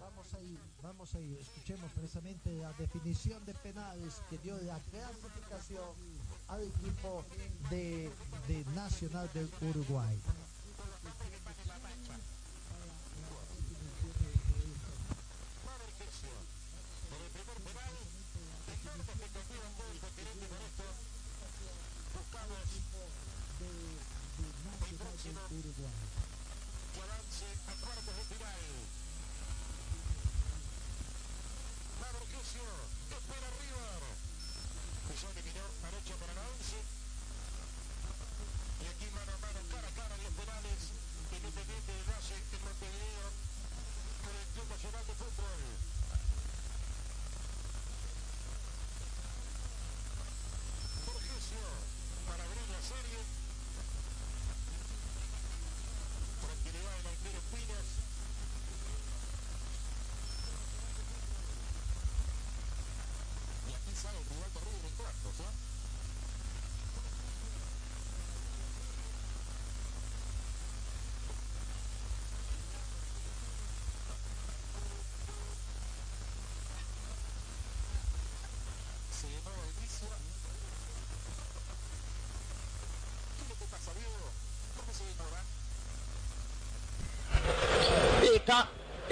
Vamos a ir, vamos a ir, escuchemos precisamente la definición de penales que dio la clasificación al equipo de, de Nacional del Uruguay.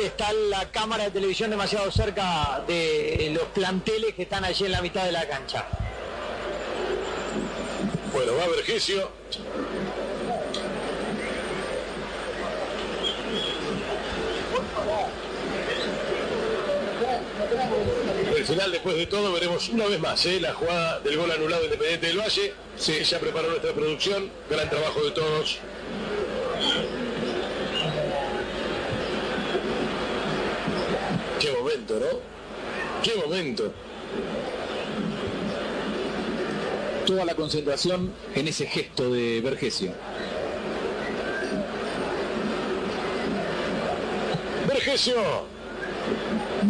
Está, la cámara de televisión demasiado cerca de los planteles que están allí en la mitad de la cancha. Bueno, va Vergesio. El final, después de todo, veremos una vez más ¿eh? la jugada del gol anulado Independiente del Valle. Sí, ya preparó nuestra producción. Gran trabajo de todos. Qué momento, Qué momento. Toda la concentración en ese gesto de Vergesio. Vergesio.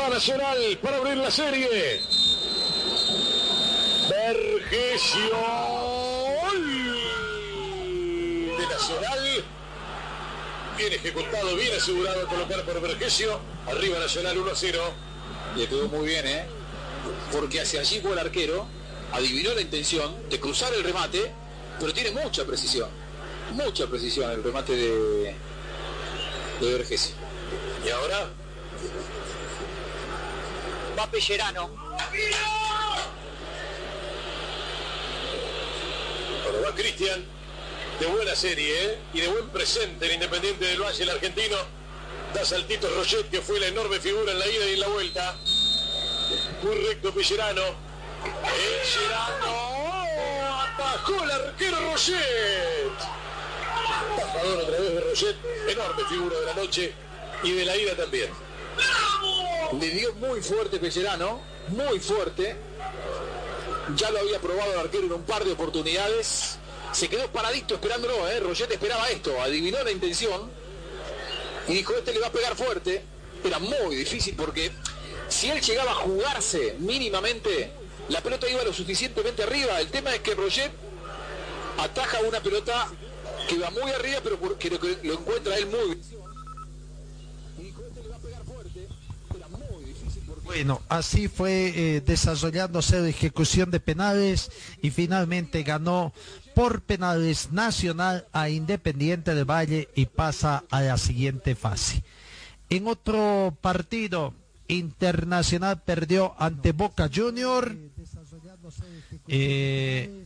Va Nacional para abrir la serie. Vergesio. De Nacional. Bien ejecutado, bien asegurado colocar por Vergesio. Arriba Nacional 1 a 0. Le quedó muy bien, ¿eh? Porque hacia allí fue el arquero, adivinó la intención de cruzar el remate, pero tiene mucha precisión. Mucha precisión el remate de, de. Y ahora Va Pellerano. Bueno, va Cristian, de buena serie ¿eh? y de buen presente el Independiente del Valle, el argentino. Da saltito Roget, que fue la enorme figura en la ida y en la vuelta. Muy recto Pellerano. Pellerano atajó el arquero Roget. Tajador otra vez de Roget, enorme figura de la noche y de la ida también. Le dio muy fuerte Pellerano, muy fuerte. Ya lo había probado el arquero en un par de oportunidades. Se quedó paradito esperándolo, ¿eh? Roget esperaba esto, adivinó la intención y dijo, este le va a pegar fuerte. Era muy difícil porque si él llegaba a jugarse mínimamente, la pelota iba lo suficientemente arriba. El tema es que Roget ataja una pelota que va muy arriba, pero que lo, encuentra él muy. Bueno, así fue eh, desarrollándose la ejecución de penales y finalmente ganó por penales Nacional a Independiente del Valle y pasa a la siguiente fase. En otro partido, Internacional perdió ante Boca Junior. Eh,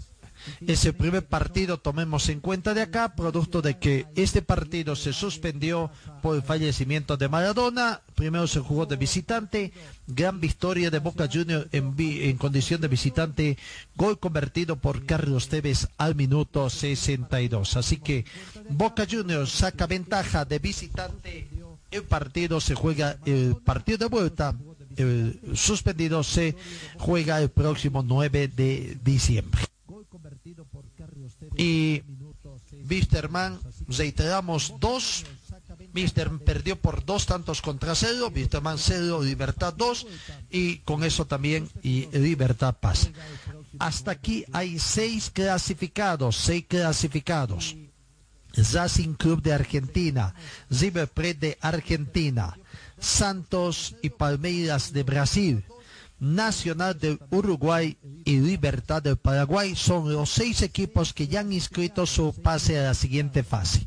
ese primer partido tomemos en cuenta de acá, producto de que este partido se suspendió por el fallecimiento de Maradona. Primero se jugó de visitante, gran victoria de Boca Juniors en, en condición de visitante, gol convertido por Carlos Tevez al minuto 62. Así que Boca Juniors saca ventaja de visitante. El partido se juega, el partido de vuelta, el suspendido se juega el próximo 9 de diciembre. Y Wisterman, reiteramos, dos. Wisterman perdió por dos tantos contra cero. Wisterman cero, Libertad dos. Y con eso también y Libertad pasa. Hasta aquí hay seis clasificados, seis clasificados. Racing Club de Argentina, River Plate de Argentina, Santos y Palmeiras de Brasil, Nacional de Uruguay y Libertad del Paraguay son los seis equipos que ya han inscrito su pase a la siguiente fase.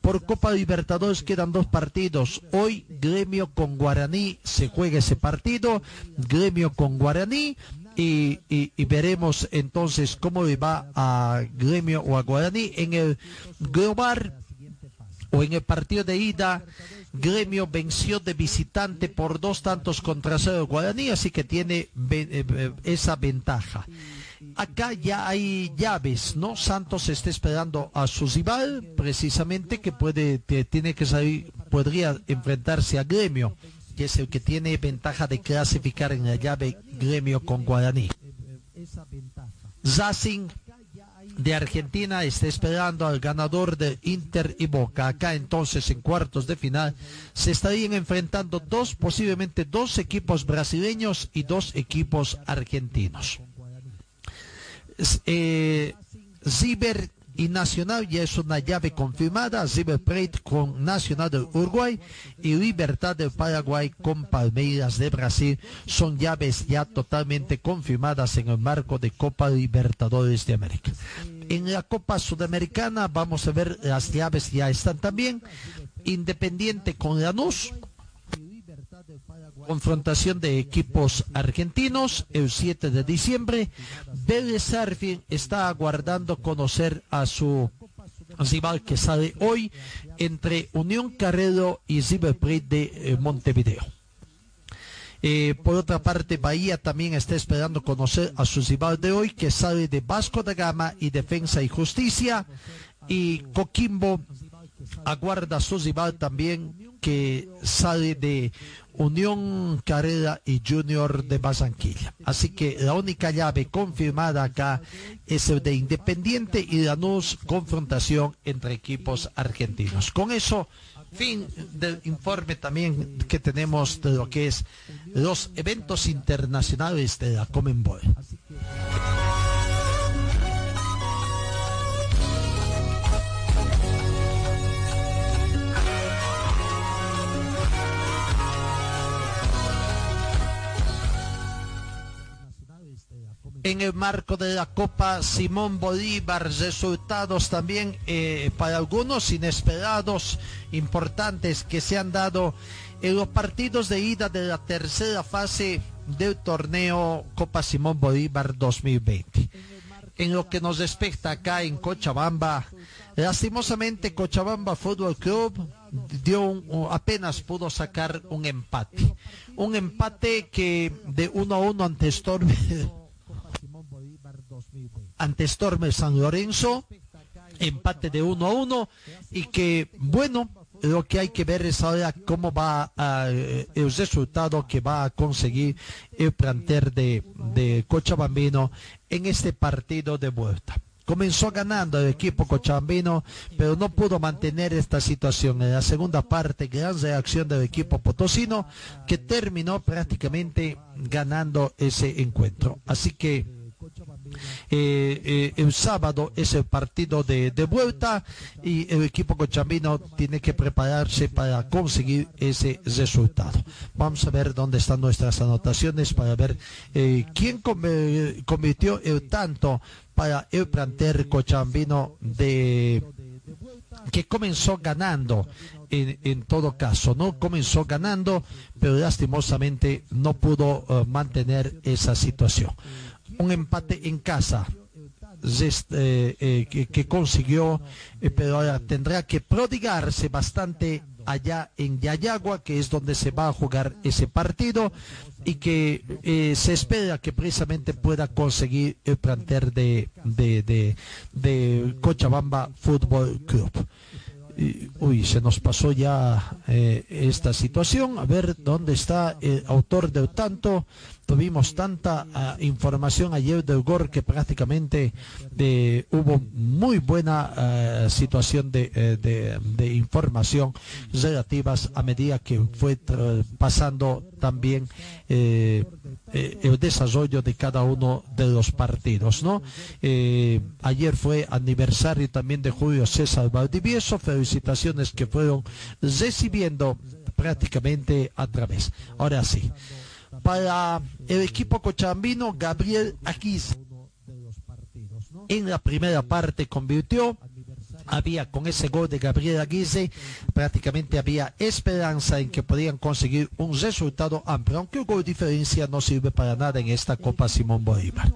Por Copa Libertadores quedan dos partidos. Hoy Gremio con Guaraní se juega ese partido. Gremio con Guaraní. Y, veremos entonces cómo le va a Gremio o a Guaraní en el global o en el partido de ida, Gremio venció de visitante por dos tantos contra cero Guaraní, así que tiene eh, eh, esa ventaja. Acá ya hay llaves, ¿no? Santos está esperando a su rival, precisamente que puede, que tiene que salir, podría enfrentarse a Gremio, que es el que tiene ventaja de clasificar en la llave Gremio con Guaraní. Racing de Argentina está esperando al ganador de Inter y Boca. Acá entonces en cuartos de final se estarían enfrentando dos, posiblemente dos equipos brasileños y dos equipos argentinos. Eh, River y Nacional ya es una llave confirmada, River Plate con Nacional del Uruguay y Libertad del Paraguay con Palmeiras de Brasil son llaves ya totalmente confirmadas en el marco de Copa Libertadores de América. En la Copa Sudamericana vamos a ver las llaves ya están también. Independiente con Lanús, confrontación de equipos argentinos el 7 de diciembre. Vélez Sarsfield está aguardando conocer a su rival que sale hoy entre Unión Carrero y River de eh, Montevideo. Eh, por otra parte, Bahía también está esperando conocer a su rival de hoy, que sale de Vasco da Gama y Defensa y Justicia. Y Coquimbo aguarda a su rival también, que sale de Unión Carrera y Junior de Barranquilla. Así que la única llave confirmada acá es el de Independiente y Lanús, confrontación entre equipos argentinos. Con eso, fin del informe también que tenemos de lo que es los eventos internacionales de la Comenbol. En el marco de la Copa Simón Bolívar, resultados también eh, para algunos inesperados, importantes que se han dado en los partidos de ida de la tercera fase del torneo Copa Simón Bolívar 2020. En lo que nos respecta acá en Cochabamba, lastimosamente Cochabamba Fútbol Club dio apenas pudo sacar un empate. Un empate que de 1 a 1 ante Storm [laughs] ante Storm San Lorenzo empate de uno a uno y que bueno lo que hay que ver es ahora cómo va a, eh, el resultado que va a conseguir el planter de, de Cochabambino en este partido de vuelta. Comenzó ganando el equipo cochabambino, pero no pudo mantener esta situación. En la segunda parte, gran reacción del equipo potosino, que terminó prácticamente ganando ese encuentro. Así que eh, eh, el sábado es el partido de, vuelta y el equipo cochambino tiene que prepararse para conseguir ese resultado. Vamos a ver dónde están nuestras anotaciones para ver eh, quién convirtió el tanto para el planter cochambino de que comenzó ganando en, todo caso, ¿no? Comenzó ganando, pero lastimosamente no pudo mantener esa situación un empate en casa eh, que, consiguió, eh, pero ahora tendrá que prodigarse bastante allá en Yayagua, que es donde se va a jugar ese partido y que se espera que precisamente pueda conseguir el planter de, de, de, Cochabamba Fútbol Club. Uy, se nos pasó ya esta situación. A ver dónde está el autor del tanto tuvimos tanta uh, información ayer del GOR que prácticamente hubo muy buena uh, situación de, uh, de, información relativas a medida que fue pasando también eh, eh, el desarrollo de cada uno de los partidos, ¿no? Eh, ayer fue aniversario también de Julio César Valdivieso, felicitaciones que fueron recibiendo prácticamente a través. Ahora sí. Para el equipo cochambino, Gabriel Aquís en la primera parte convirtió. Había con ese gol de Gabriel Aguise, prácticamente había esperanza en que podían conseguir un resultado amplio, aunque el gol diferencia no sirve para nada en esta Copa Simón Bolívar.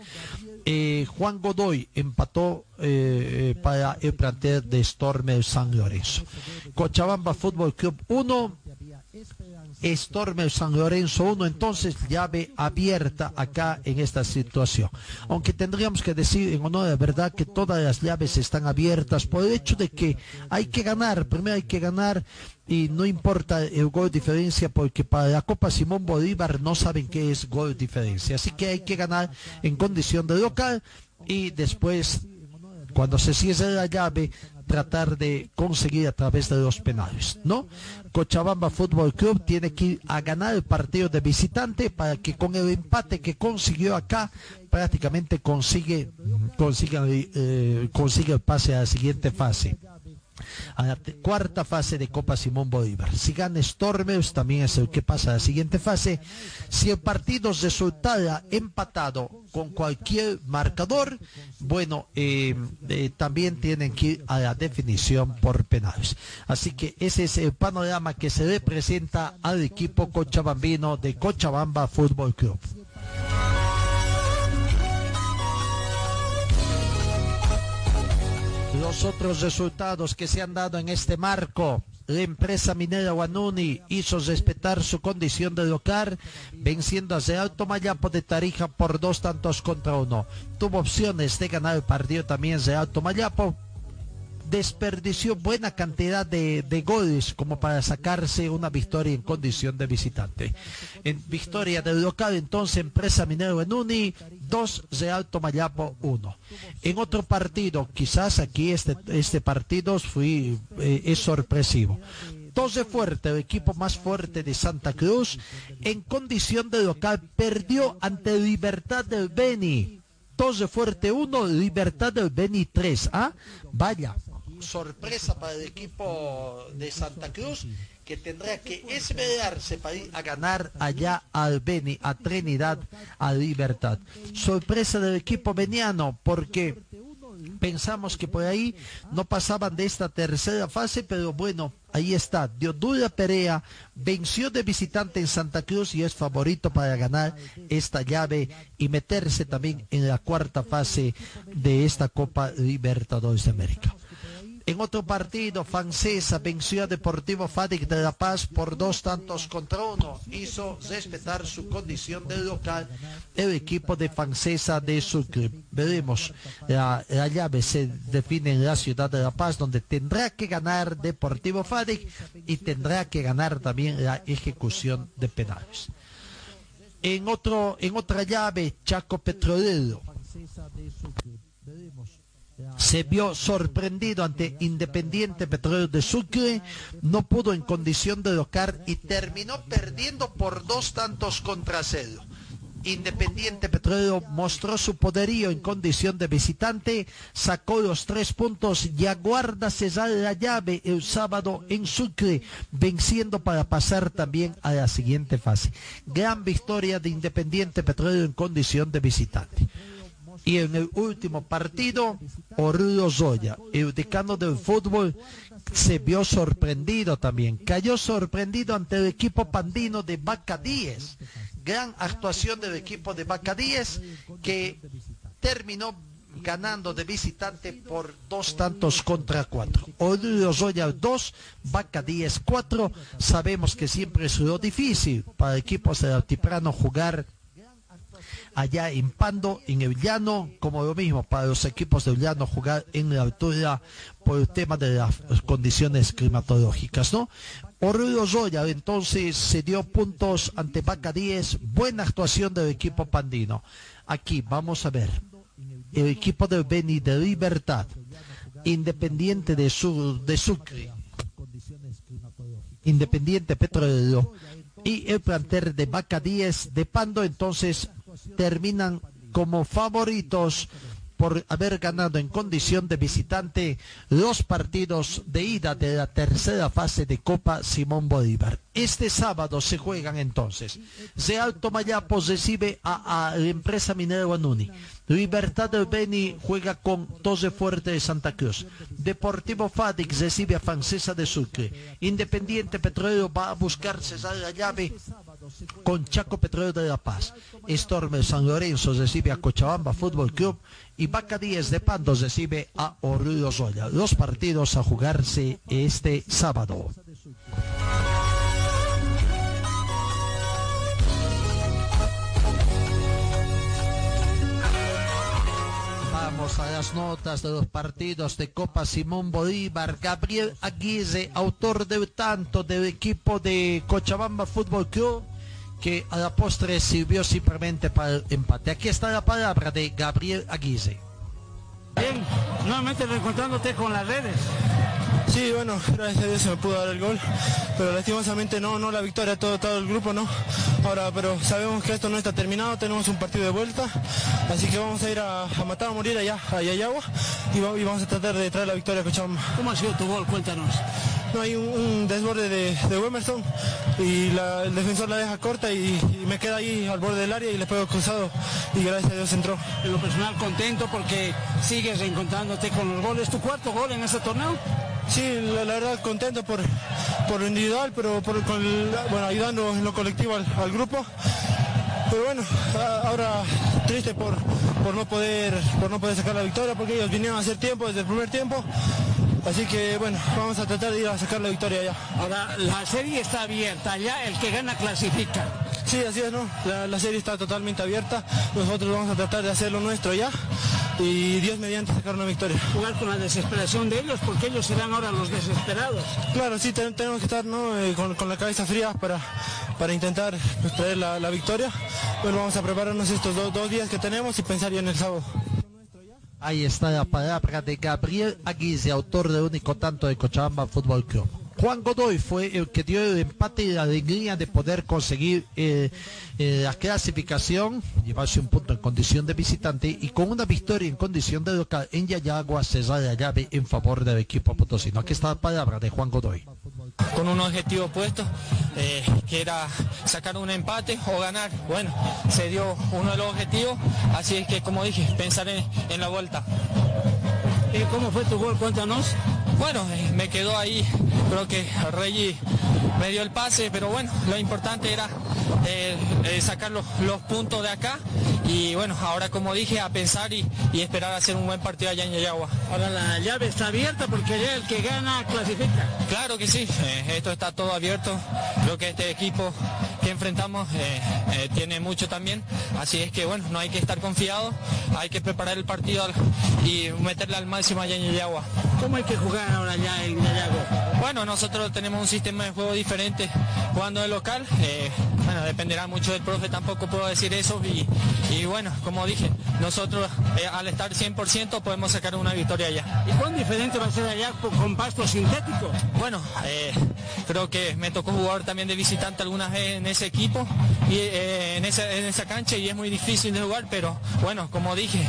Eh, Juan Godoy empató eh, para el plantel de Stormer San Lorenzo. Cochabamba Fútbol Club 1, Stormer San Lorenzo 1, entonces llave abierta acá en esta situación. Aunque tendríamos que decir en honor de verdad que todas las llaves están abiertas por el hecho de que hay que ganar, primero hay que ganar y no importa el gol diferencia porque para la Copa Simón Bolívar no saben qué es gol diferencia, así que hay que ganar en condición de local y después cuando se cierre la llave tratar de conseguir a través de los penales, ¿no? Cochabamba Fútbol Club tiene que ir a ganar el partido de visitante para que con el empate que consiguió acá prácticamente consigue consiga, eh, consigue el pase a la siguiente fase a la cuarta fase de Copa Simón Bolívar. Si gana Stormers, también es el que pasa a la siguiente fase. Si el partido resultara empatado con cualquier marcador, bueno, eh, eh, también tienen que ir a la definición por penales. Así que ese es el panorama que se le presenta al equipo cochabambino de Cochabamba Fútbol Club. Los otros resultados que se han dado en este marco. La empresa minera Guanuni hizo respetar su condición de local, venciendo a Real Tomayapo de Tarija por dos tantos contra uno. Tuvo opciones de ganar el partido también Real Tomayapo, desperdició buena cantidad de, de, goles como para sacarse una victoria en condición de visitante. En victoria del local, entonces, Empresa Minero Benuni, 2, Real Tomayapo 1. En otro partido, quizás aquí este, este partido fue, eh, es sorpresivo. Tose Fuerte, el equipo más fuerte de Santa Cruz, en condición de local, perdió ante Libertad del Beni. Tose Fuerte 1, Libertad del Beni 3. ¿Ah? Vaya, sorpresa para el equipo de Santa Cruz que tendrá que esmerarse para ir a ganar allá al Beni, a Trinidad, a Libertad. Sorpresa del equipo veniano porque pensamos que por ahí no pasaban de esta tercera fase, pero bueno, ahí está. Diodura Perea venció de visitante en Santa Cruz y es favorito para ganar esta llave y meterse también en la cuarta fase de esta Copa Libertadores de América En otro partido, Francesa venció a Deportivo Fádic de La Paz por dos tantos contra uno. Hizo respetar su condición de local el equipo de Francesa de Sucre. Veremos, la, la, llave se define en la ciudad de La Paz, donde tendrá que ganar Deportivo Fádic y tendrá que ganar también la ejecución de penales. En, otro, en otra llave, Chaco Petrolero se vio sorprendido ante Independiente Petróleo de Sucre, no pudo en condición de local y terminó perdiendo por dos tantos contra cero. Independiente Petróleo mostró su poderío en condición de visitante, sacó los tres puntos y aguarda cesar la llave el sábado en Sucre, venciendo para pasar también a la siguiente fase. Gran victoria de Independiente Petróleo en condición de visitante. Y en el último partido, Oruro Zoya, el del fútbol, se vio sorprendido también. Cayó sorprendido ante el equipo pandino de 10. Gran actuación del equipo de 10 que terminó ganando de visitante por dos tantos contra cuatro. Oruro Zoya 2, Vaca 10 4. Sabemos que siempre es difícil para equipos de Altiplano jugar allá en Pando, en el llano, como lo mismo para los equipos del llano jugar en la altura por el tema de las condiciones climatológicas, ¿no? Oruro Zoya entonces se dio puntos ante Vaca 10, buena actuación del equipo pandino. Aquí vamos a ver, el equipo del Beni de Libertad, Independiente de, Sur, de Sucre, Independiente Petrolero y el plantel de Vaca 10 de Pando, entonces terminan como favoritos por haber ganado en condición de visitante los partidos de ida de la tercera fase de Copa Simón Bolívar. Este sábado se juegan entonces. Real Tomayapos recibe a, a la empresa minera Guanuni. Libertad del Beni juega con Tose Fuerte de Santa Cruz. Deportivo Fadix recibe a Francesa de Sucre. Independiente Petrolero va a buscar cesar la llave con Chaco Petrolero de La Paz. Storm San Lorenzo recibe a Cochabamba Fútbol Club y Vaca 10 de Pandos recibe a Oruro Zoya. Los partidos a jugarse este sábado. Vamos a las notas de los partidos de Copa Simón Bolívar. Gabriel Aguirre, autor del tanto del equipo de Cochabamba Fútbol Club que a la postre sirvió simplemente para el empate. Aquí está la palabra de Gabriel Aguirre. Bien, nuevamente reencontrándote con las redes. Sí, bueno, gracias a Dios se me pudo dar el gol, pero lastimosamente no, no la victoria, todo, todo el grupo no. Ahora, pero sabemos que esto no está terminado, tenemos un partido de vuelta, así que vamos a ir a, a matar a morir allá, a Yayagua, y, va- y vamos a tratar de traer la victoria a Cochabamba. ¿Cómo ha sido tu gol? Cuéntanos. No hay un, un desborde de, de Wemerson y la- el defensor la deja corta y, y me queda ahí al borde del área y le pego cruzado y gracias a Dios entró. En lo personal contento porque sigues reencontrándote con los goles. ¿Tu cuarto gol en este torneo? Sí, la, la verdad contento por, por lo individual, pero por, con el- bueno, ayudando en lo colectivo al, al grupo. Pero bueno, a- ahora triste por, por no poder por no poder sacar la victoria porque ellos vinieron a hacer tiempo desde el primer tiempo. Así que bueno, vamos a tratar de ir a sacar la victoria ya. Ahora, la serie está abierta, ya el que gana clasifica. Sí, así es, ¿no? La, la serie está totalmente abierta. Nosotros vamos a tratar de hacer lo nuestro ya. Y Dios mediante sacar una victoria. Jugar con la desesperación de ellos, porque ellos serán ahora los desesperados. Claro, sí, ten- tenemos que estar ¿no? Eh, con, con la cabeza fría para, para intentar pues, traer la, la victoria. Bueno, vamos a prepararnos estos do- dos días que tenemos y pensar ya en el sábado. Ahí está la palabra de Gabriel Aguirre, autor del único tanto de Cochabamba Fútbol Club. Juan Godoy fue el que dio el empate y la alegría de poder conseguir eh, eh, la clasificación, llevarse un punto en condición de visitante y con una victoria en condición de local en Yayagua cerrar la llave en favor del equipo potosino. Aquí está la palabra de Juan Godoy. con un objetivo puesto, eh, que era sacar un empate o ganar. Bueno, se dio uno de los objetivos, así es que como dije, pensar en, en la vuelta. ¿Y cómo fue tu gol? Cuéntanos. Bueno, eh, me quedó ahí, creo que Reggie me dio el pase, pero bueno, lo importante era eh, eh, sacar los, los, puntos de acá y bueno, ahora como dije, a pensar y, y esperar a hacer un buen partido allá en Yayagua. Ahora la llave está abierta porque el que gana clasifica. Claro que sí, eh, esto está todo abierto, creo que este equipo que enfrentamos tiene mucho también, así es que bueno, no hay que estar confiado, hay que preparar el partido y meterle al máximo allá en Yayagua. ¿Cómo hay que jugar ahora Yayagua? Bueno, nosotros tenemos un sistema de juego diferente jugando de local. Eh, bueno, dependerá mucho del profe, tampoco puedo decir eso. Y, y bueno, como dije, nosotros eh, al estar 100% podemos sacar una victoria allá. ¿Y cuán diferente va a ser allá con pasto sintético? Bueno, eh, creo que me tocó jugar también de visitante algunas veces en ese equipo y en, esa, en esa cancha y es muy difícil de jugar, pero bueno, como dije,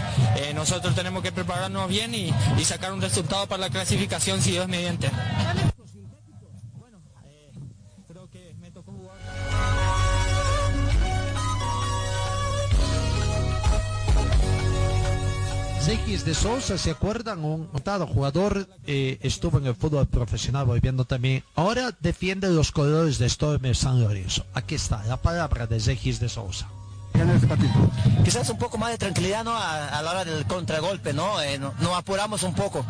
nosotros tenemos que prepararnos bien y, y sacar un resultado para la clasificación si Dios mediante. X de Sousa, ¿se acuerdan? Un notado jugador eh, estuvo en el fútbol profesional volviendo también. Ahora defiende los colores de Storm San Lorenzo. Aquí está la palabra de X de Sousa. Quizás un poco más de tranquilidad ¿no? a, la hora del contragolpe, ¿no? Eh, nos apuramos un poco,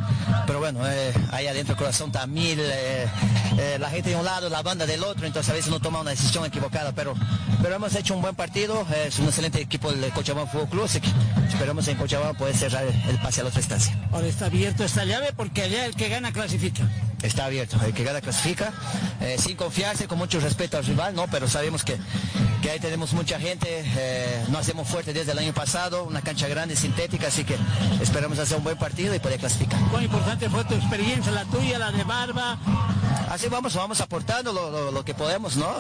pero bueno, eh, ahí adentro el corazón está mil, eh, la gente de un lado, la banda del otro, entonces a veces no toma una decisión equivocada, pero, pero hemos hecho un buen partido, es un excelente equipo del Cochabamba Fútbol Club, así que esperamos en Cochabamba poder cerrar el pase a la otra estancia. Ahora está abierto esta llave porque allá el que gana clasifica está abierto. El que gana clasifica, eh, sin confiarse, con mucho respeto al rival, ¿no? Pero sabemos que, que ahí tenemos mucha gente, eh, no hacemos fuerte desde el año pasado, una cancha grande, sintética, así que esperamos hacer un buen partido y poder clasificar. ¿Cuán importante fue tu experiencia, la tuya, la de Barba? Así vamos, vamos aportando lo, que podemos, ¿no?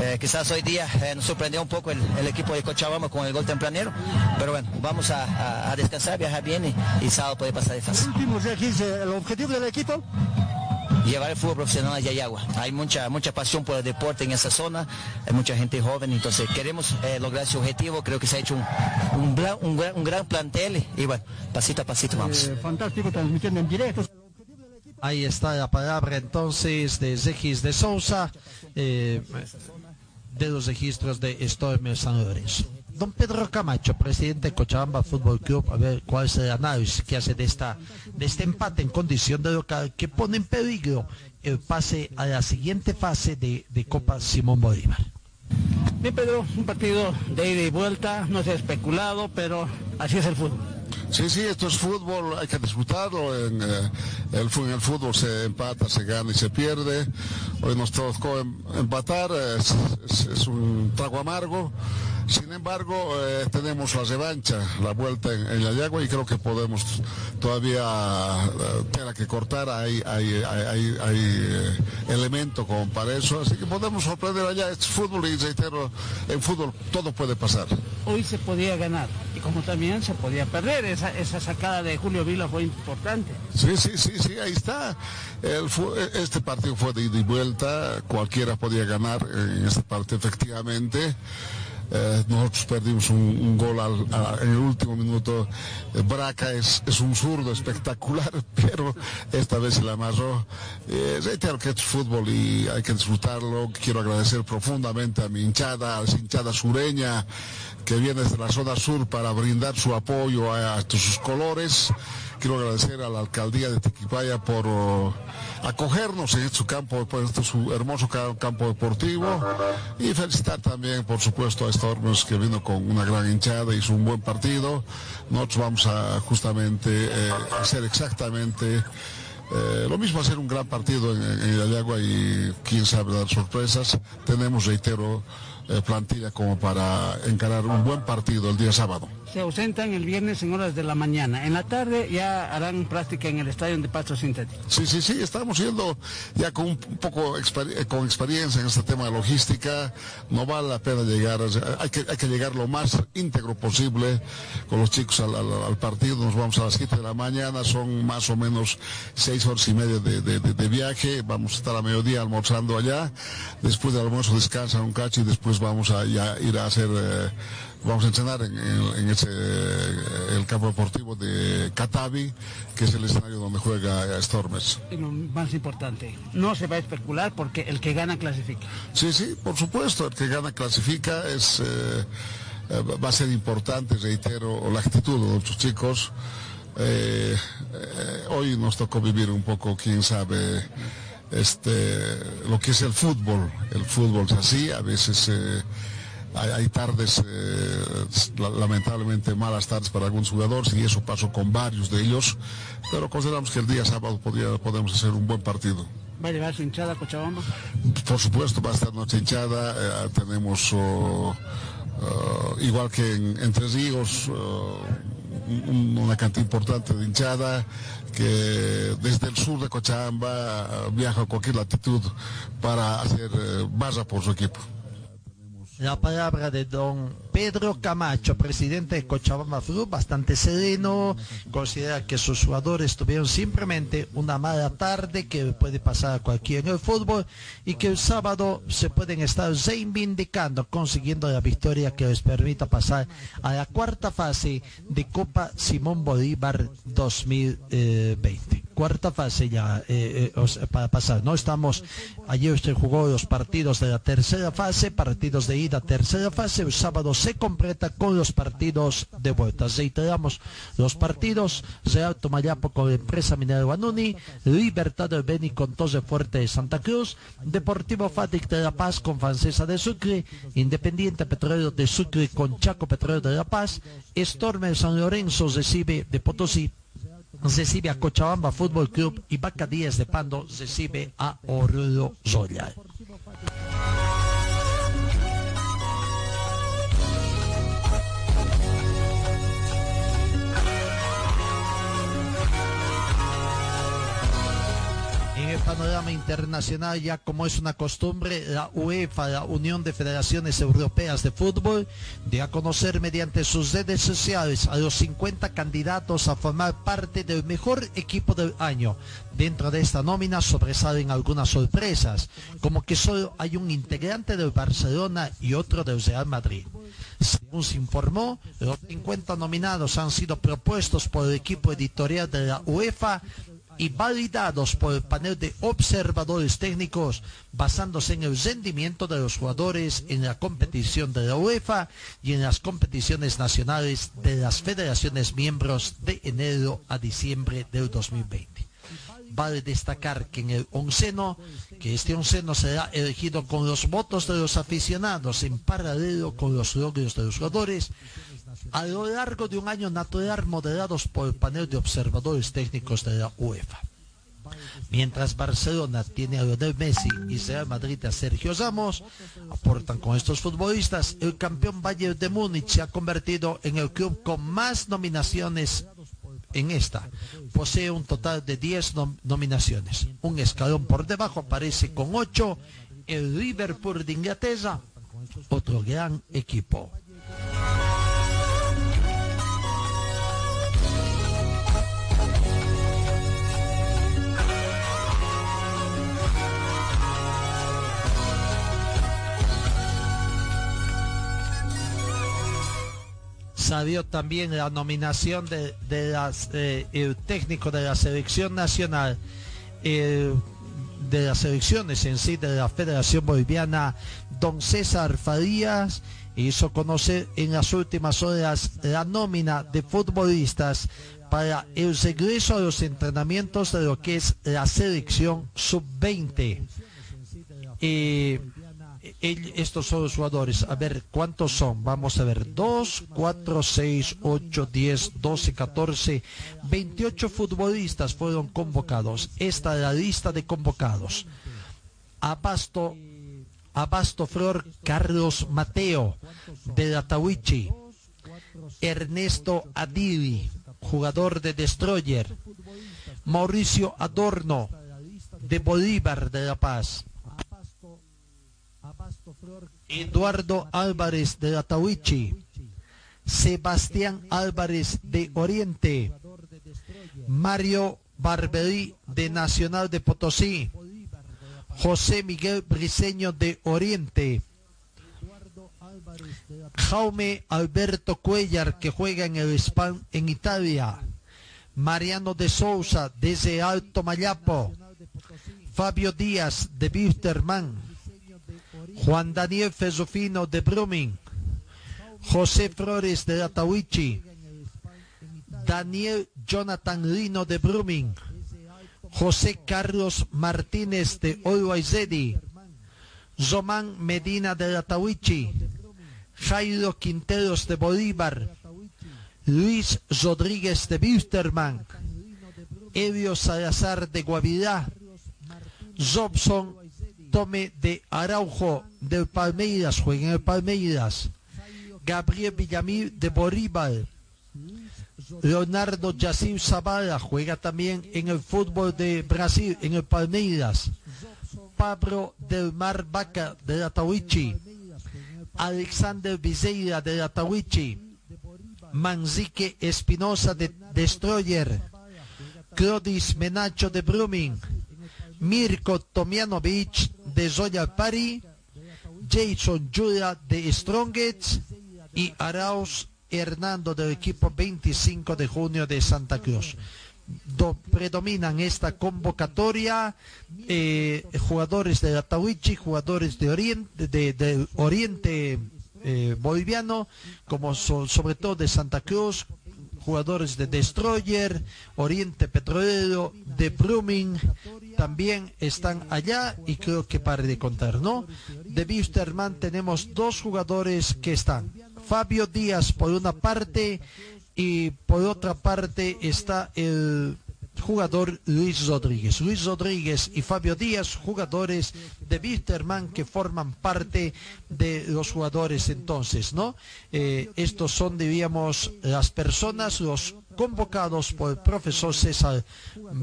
Eh, quizás hoy día nos sorprendió un poco el, equipo de Cochabamba con el gol tempranero, pero bueno, vamos a, descansar, viajar bien y, y sábado puede pasar de fácil. Último, el objetivo del equipo llevar el fútbol profesional a Yayagua. Hay mucha, mucha pasión por el deporte en esa zona, hay mucha gente joven, entonces queremos eh, lograr ese objetivo, creo que se ha hecho un, un, un, gran plantel y bueno, pasito a pasito vamos. Eh, fantástico, transmitiendo en directo. Ahí está la palabra entonces de Zegis de Sousa, eh, de los registros de Stormer San Lorenzo. Don Pedro Camacho, presidente de Cochabamba Fútbol Club, a ver cuál es el análisis que hace de, esta, de este empate en condición de local que pone en peligro el pase a la siguiente fase de, Copa Simón Bolívar. Bien, Pedro, un partido de ida y vuelta, no se ha especulado, pero así es el fútbol. Sí, sí, esto es fútbol, hay que disfrutarlo. En, eh, el, fútbol se empata, se gana y se pierde. Hoy nos tocó em, empatar, es un trago amargo. Sin embargo, eh, tenemos la revancha, la vuelta en, en, Yagua y creo que podemos todavía eh, tener que cortar, hay, hay, hay, hay eh, elemento como para eso, así que podemos sorprender allá, es fútbol y reitero, en fútbol todo puede pasar. Hoy se podía ganar y como también se podía perder, esa, esa sacada de Julio Vila fue importante. Sí, sí, sí, sí, ahí está. este partido fue de ida y vuelta, cualquiera podía ganar en este partido efectivamente. Eh, nosotros perdimos un, gol en el último minuto. Eh, Braca es, un zurdo espectacular, [laughs] pero esta vez se la amarró. Eh, que es fútbol y hay que disfrutarlo. Quiero agradecer profundamente a mi hinchada, a la hinchada sureña que viene desde la zona sur para brindar su apoyo a, sus colores. Quiero agradecer a la alcaldía de Tiquipaya por acogernos en su campo, pues, este su hermoso campo deportivo y felicitar también, por supuesto, a Stormers que vino con una gran hinchada, hizo un buen partido. Nosotros vamos a justamente eh, hacer exactamente eh, lo mismo hacer un gran partido en, en y quién sabe dar sorpresas. Tenemos, reitero, eh, plantilla como para encarar un buen partido el día sábado se ausentan el viernes en horas de la mañana. En la tarde ya harán práctica en el estadio de pasto sintético. Sí, sí, sí, estamos yendo ya con un poco eh, con experiencia en este tema de logística. No vale la pena llegar, hay que, hay que llegar lo más íntegro posible con los chicos al, partido. Nos vamos a las 7 de la mañana, son más o menos 6 horas y media de, viaje. Vamos a estar a mediodía almorzando allá. Después del almuerzo descansan un cacho y después vamos a ir a hacer... Eh, Vamos a entrenar en, en- en ese, eh, el campo deportivo de Catavi, que es el escenario donde juega Stormers. Y lo más importante, no se va a especular porque el que gana clasifica. Sí, sí, por supuesto, el que gana clasifica es eh, eh, va a ser importante, reitero, la actitud de nuestros chicos. Eh, eh, hoy nos tocó vivir un poco, quién sabe, este, lo que es el fútbol. El fútbol es así, a veces eh, hay, hay tardes, eh, la- lamentablemente malas tardes para algunos jugadores y eso pasó con varios de ellos, pero consideramos que el día sábado podría- podemos hacer un buen partido. ¿Va a llevar su hinchada a Cochabamba? Por supuesto, va a estar noche hinchada. eh, tenemos, oh, oh, igual que en, en Tres Ríos, oh, un- una cantidad importante de hinchada que desde el sur de Cochabamba eh, viaja a cualquier latitud para hacer eh, barra por su equipo. La palabra de don Pedro Camacho, presidente de Cochabamba Club, bastante sereno, considera que sus jugadores tuvieron simplemente una mala tarde que puede pasar a cualquiera en el fútbol y que el sábado se pueden estar reivindicando, consiguiendo la victoria que les permita pasar a la cuarta fase de Copa Simón Bolívar 2020. Cuarta fase ya eh, eh, para pasar. No estamos, ayer usted jugó los partidos de la tercera fase, partidos de ida, tercera fase. El sábado se completa con los partidos de vuelta. Reiteramos los partidos: Real Tomayapo con la empresa minera Guanuni, Libertad del Beni con Tos de Fuerte de Santa Cruz, Deportivo Fatic de La Paz con Francesa de Sucre, Independiente Petrolero de Sucre con Chaco Petrolero de La Paz, Stormer San Lorenzo recibe de Potosí recibe a Cochabamba Fútbol Club y Vaca Díaz de Pando recibe a Oruro Royal. Panorama internacional, ya como es una costumbre, la UEFA, la Unión de Federaciones Europeas de Fútbol, dio a conocer mediante sus redes sociales a los 50 candidatos a formar parte del mejor equipo del año. Dentro de esta nómina sobresalen algunas sorpresas, como que solo hay un integrante del Barcelona y otro del Real Madrid. Según se informó, los 50 nominados han sido propuestos por el equipo editorial de la UEFA y validados por el panel de observadores técnicos basándose en el rendimiento de los jugadores en la competición de la UEFA y en las competiciones nacionales de las federaciones miembros de enero a diciembre del 2020. Vale destacar que en el onceno, que este onceno será elegido con los votos de los aficionados en paralelo con los logros de los jugadores, a lo largo de un año natural moderados por el panel de observadores técnicos de la UEFA. Mientras Barcelona tiene a Lionel Messi y Real Madrid a Sergio Ramos, aportan con estos futbolistas, el campeón Bayern de Múnich se ha convertido en el club con más nominaciones en esta. Posee un total de 10 nom- nominaciones. Un escalón por debajo aparece con 8 el Liverpool de Inglaterra, otro gran equipo. Salió también la nominación de, de las, eh, técnico de la selección nacional, eh, de las selecciones en sí de la Federación Boliviana, don César Farías, hizo conocer en las últimas horas la nómina de futbolistas para el regreso a los entrenamientos de lo que es la selección sub-20. Eh, estos son los jugadores. A ver, ¿cuántos son? Vamos a ver. 2, 4, 6, 8, 10, 12, 14, 28 futbolistas fueron convocados. Esta es la lista de convocados. Abasto, Abasto Flor Carlos Mateo de la Tawichi. Ernesto Adili, jugador de Destroyer. Mauricio Adorno de Bolívar de La Paz. Eduardo Álvarez de la Tawichi, Sebastián Álvarez de Oriente, Mario Barberí de Nacional de Potosí, José Miguel Briceño de Oriente, Jaume Alberto Cuellar, que juega en el Span en Italia. Mariano de Sousa, desde Alto Mayapo. Fabio Díaz, de Wisterman. Juan Daniel Fesofino, de Brumming. José Flores, de Atahuichi. Daniel Jonathan Lino, de Brumming. José Carlos Martínez, de Olwaizedi. Zomán Medina, de Atahuichi. Jairo Quinteros, de Bolívar. Luis Rodríguez de Wisterman, Evio Salazar de Guavirá, Jobson Tome de Araujo del Palmeiras, juega en el Palmeiras, Gabriel Villamil de Bolívar, Leonardo Yacir Zavala juega también en el fútbol de Brasil, en el Palmeiras, Pablo del Mar Vaca de Atahuichi, Alexander Viseira de Atahuichi, Manzique Espinosa de Destroyer, Clodis Menacho de Brumming, Mirko Tomianovic de Zoya Pari, Jason Jura de Strongets y Arauz Hernando del equipo 25 de junio de Santa Cruz. Do- predominan esta convocatoria eh, jugadores de Atahuichi, jugadores de Oriente, eh, boliviano, como so- sobre todo de Santa Cruz, jugadores de Destroyer, Oriente Petrolero, de Brumming, también están allá y creo que pare de contar, ¿no? De Wisterman tenemos dos jugadores que están. Fabio Díaz por una parte y por otra parte está el jugador Luis Rodríguez. Luis Rodríguez y Fabio Díaz, jugadores de Wisterman que forman parte de los jugadores entonces, ¿no? Eh, estos son, diríamos, las personas, los convocados por el profesor César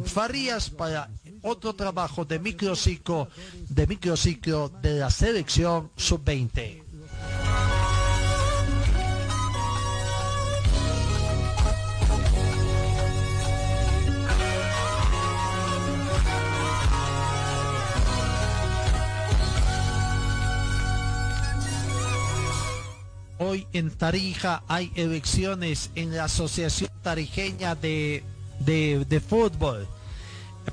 Farías para otro trabajo de microciclo, de microciclo de la selección sub-20. Hoy en Tarija hay elecciones en la Asociación Tarijeña de, de, de Fútbol.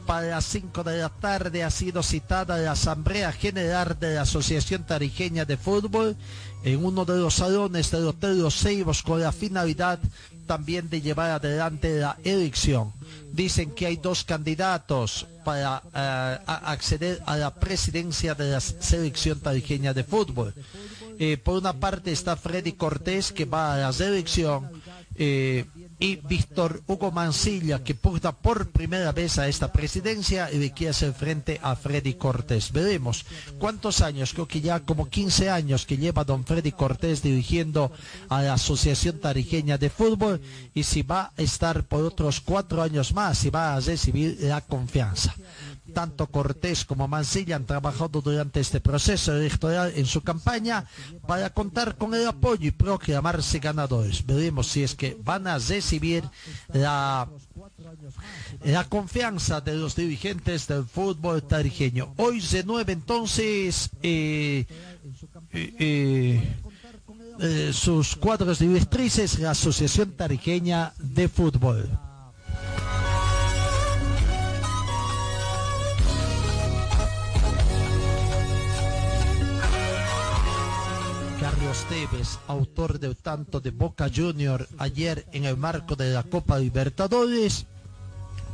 Para las 5 de la tarde ha sido citada la Asamblea General de la Asociación Tarijeña de Fútbol en uno de los salones del Hotel Los Ceibos con la finalidad también de llevar adelante la elección. Dicen que hay dos candidatos para eh, acceder a la presidencia de la Selección Tarijeña de Fútbol. Eh, por una parte está Freddy Cortés que va a la selección eh, y Víctor Hugo Mancilla que porta por primera vez a esta presidencia y le quiere hacer frente a Freddy Cortés. Veremos cuántos años, creo que ya como 15 años que lleva don Freddy Cortés dirigiendo a la Asociación Tarijeña de Fútbol y si va a estar por otros cuatro años más, si va a recibir la confianza. Tanto Cortés como Mancilla han trabajado durante este proceso electoral en su campaña para contar con el apoyo y proclamarse ganadores. Veremos si es que van a recibir la, confianza de los dirigentes del fútbol tarijeño. Hoy se nueve entonces eh, eh, eh, sus cuadros directrices la Asociación Tarijeña de Fútbol. Carlos Tevez, autor del tanto de Boca Junior ayer en el marco de la Copa Libertadores,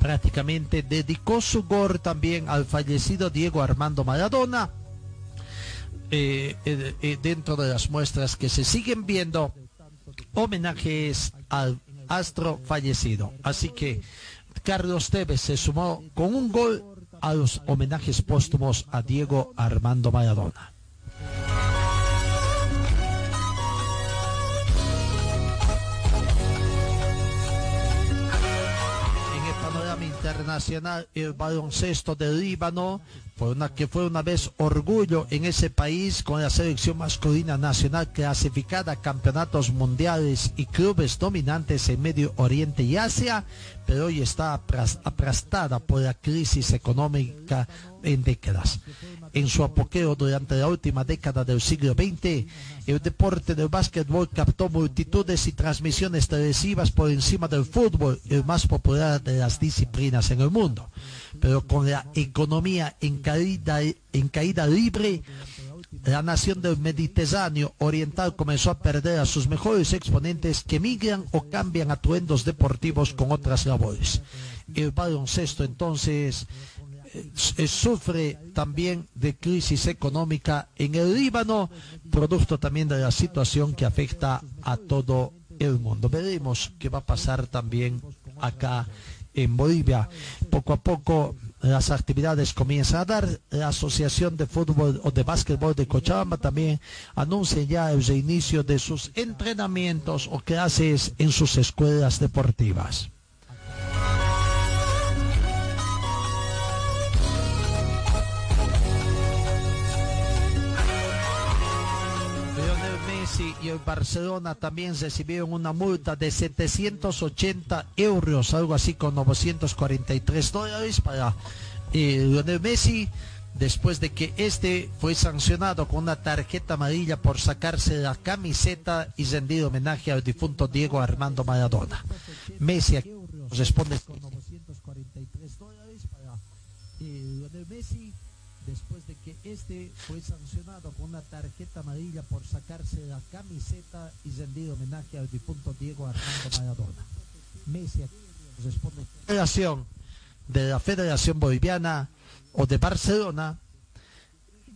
prácticamente dedicó su gol también al fallecido Diego Armando Maradona. Eh, eh, eh, dentro de las muestras que se siguen viendo, homenajes al astro fallecido. Así que Carlos Tevez se sumó con un gol a los homenajes póstumos a Diego Armando Maradona. Internacional, el baloncesto de Líbano una que fue una vez orgullo en ese país con la selección masculina nacional clasificada a campeonatos mundiales y clubes dominantes en Medio Oriente y Asia, pero hoy está aplastada por la crisis económica en décadas. En su apogeo durante la última década del siglo XX, el deporte del básquetbol captó multitudes y transmisiones televisivas por encima del fútbol, el más popular de las disciplinas en el mundo. Pero con la economía en caída, en caída libre, la nación del Mediterráneo oriental comenzó a perder a sus mejores exponentes que migran o cambian atuendos deportivos con otras labores. El baloncesto entonces eh, sufre también de crisis económica en el Líbano, producto también de la situación que afecta a todo el mundo. Veremos qué va a pasar también acá en Bolivia. Poco a poco las actividades comienzan a dar. La Asociación de Fútbol o de Básquetbol de Cochabamba también anuncia ya el reinicio de sus entrenamientos o clases en sus escuelas deportivas. Y el Barcelona también recibieron una multa de 780 euros, algo así con 943 dólares para eh, Lionel Messi, después de que este fue sancionado con una tarjeta amarilla por sacarse la camiseta y rendido homenaje al difunto Diego Armando Maradona. Messi responde con 943 dólares para eh, Messi después de que este fue sancionado con una tarjeta amarilla por sacarse la camiseta y rendido homenaje al difunto Diego Armando Maradona. Messi responde de la Federación Boliviana o de Barcelona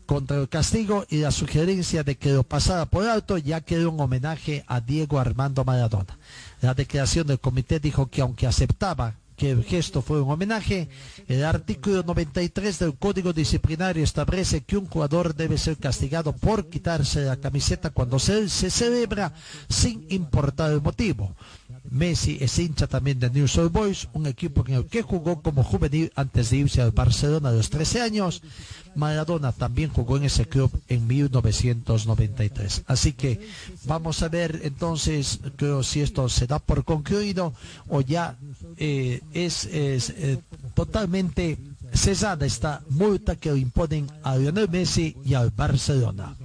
contra el castigo y la sugerencia de que lo pasara por alto ya que un homenaje a Diego Armando Maradona. La declaración del comité dijo que aunque aceptaba que el gesto fue un homenaje, el artículo 93 del Código Disciplinario establece que un jugador debe ser castigado por quitarse la camiseta cuando se, se celebra sin importar el motivo. Messi es hincha también de News Old Boys, un equipo en el que jugó como juvenil antes de irse al Barcelona a los 13 años. Maradona también jugó en ese club en 1993. Así que vamos a ver entonces creo si esto se da por concluido o ya eh, es, eh, totalmente cesada esta multa que imponen a Lionel Messi y al Barcelona.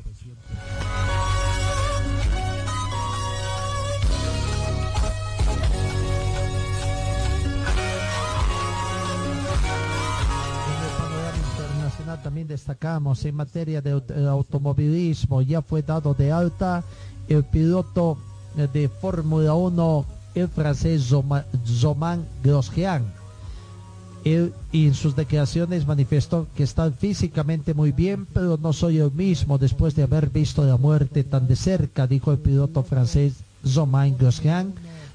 También destacamos en materia de, automovilismo, ya fue dado de alta el piloto eh, de Fórmula 1, el francés Zoman Grosjean. Él en sus declaraciones manifestó que está físicamente muy bien, pero no soy el mismo después de haber visto la muerte tan de cerca, dijo el piloto francés Zoman Grosjean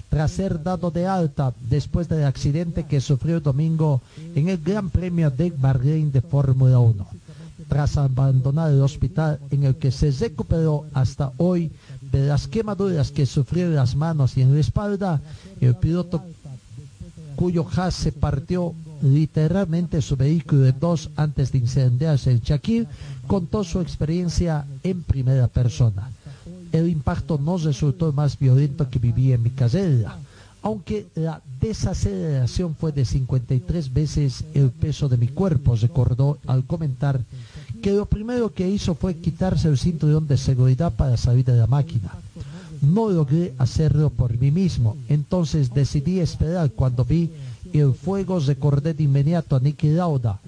tras ser dado de alta después del accidente que sufrió el domingo en el Gran Premio de Bahrein de Fórmula 1. Tras abandonar el hospital en el que se recuperó hasta hoy de las quemaduras que sufrió en las manos y en la espalda, el piloto cuyo Haas se partió literalmente su vehículo en dos antes de incendiarse en Shakir, contó su experiencia en primera persona el impacto no resultó más violento que vivía en mi carrera, aunque la desaceleración fue de 53 veces el peso de mi cuerpo, recordó al comentar que lo primero que hizo fue quitarse el cinturón de seguridad para salir de la máquina. No logré hacerlo por mí mismo, entonces decidí esperar cuando vi el fuego, recordé de inmediato a Nicky Lauda,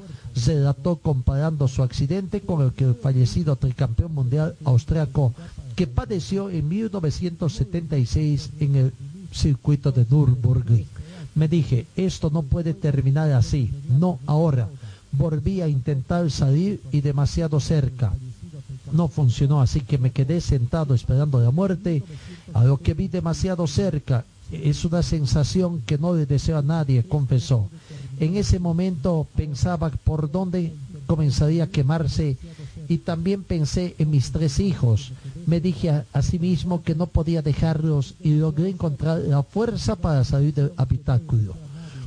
relató comparando su accidente con el que el fallecido tricampeón mundial austriaco que padeció en 1976 en el circuito de Nürburgring. Me dije, esto no puede terminar así, no ahora. Volví a intentar salir y demasiado cerca. No funcionó, así que me quedé sentado esperando la muerte, a lo que vi demasiado cerca. Es una sensación que no le deseo a nadie, confesó. En ese momento pensaba por dónde comenzaría a quemarse y también pensé en mis tres hijos. Me dije a, sí mismo que no podía dejarlos y logré encontrar la fuerza para salir del habitáculo.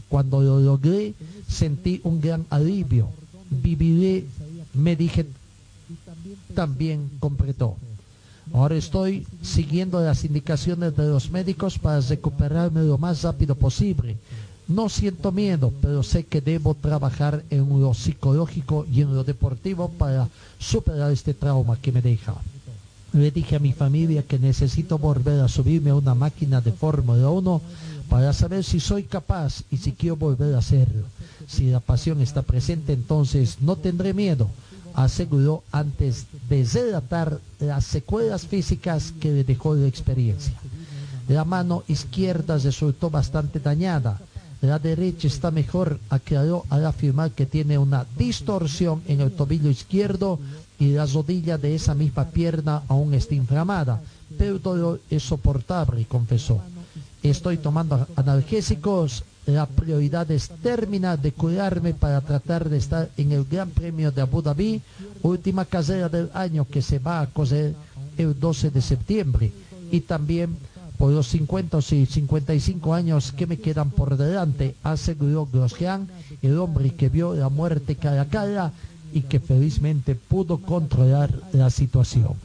Cuando lo logré, sentí un gran alivio. viviré, me dije, también completó. Ahora estoy siguiendo las indicaciones de los médicos para recuperarme lo más rápido posible. No siento miedo, pero sé que debo trabajar en lo psicológico y en lo deportivo para superar este trauma que me deja. Le dije a mi familia que necesito volver a subirme a una máquina de Fórmula 1 para saber si soy capaz y si quiero volver a hacerlo. Si la pasión está presente, entonces no tendré miedo, aseguró antes de relatar las secuelas físicas que le dejó la experiencia. La mano izquierda resultó bastante dañada. La derecha está mejor, aclaró al afirmar que tiene una distorsión en el tobillo izquierdo y la rodilla de esa misma pierna aún está inflamada, pero todo es soportable, confesó. Estoy tomando analgésicos, la prioridad es terminar de cuidarme para tratar de estar en el Gran Premio de Abu Dhabi, última carrera del año que se va a correr el 12 de septiembre, y también por los 50 o 55 años que me quedan por delante, aseguró Grosjean, el hombre que vio la muerte cara a cara y que felizmente pudo controlar la situación.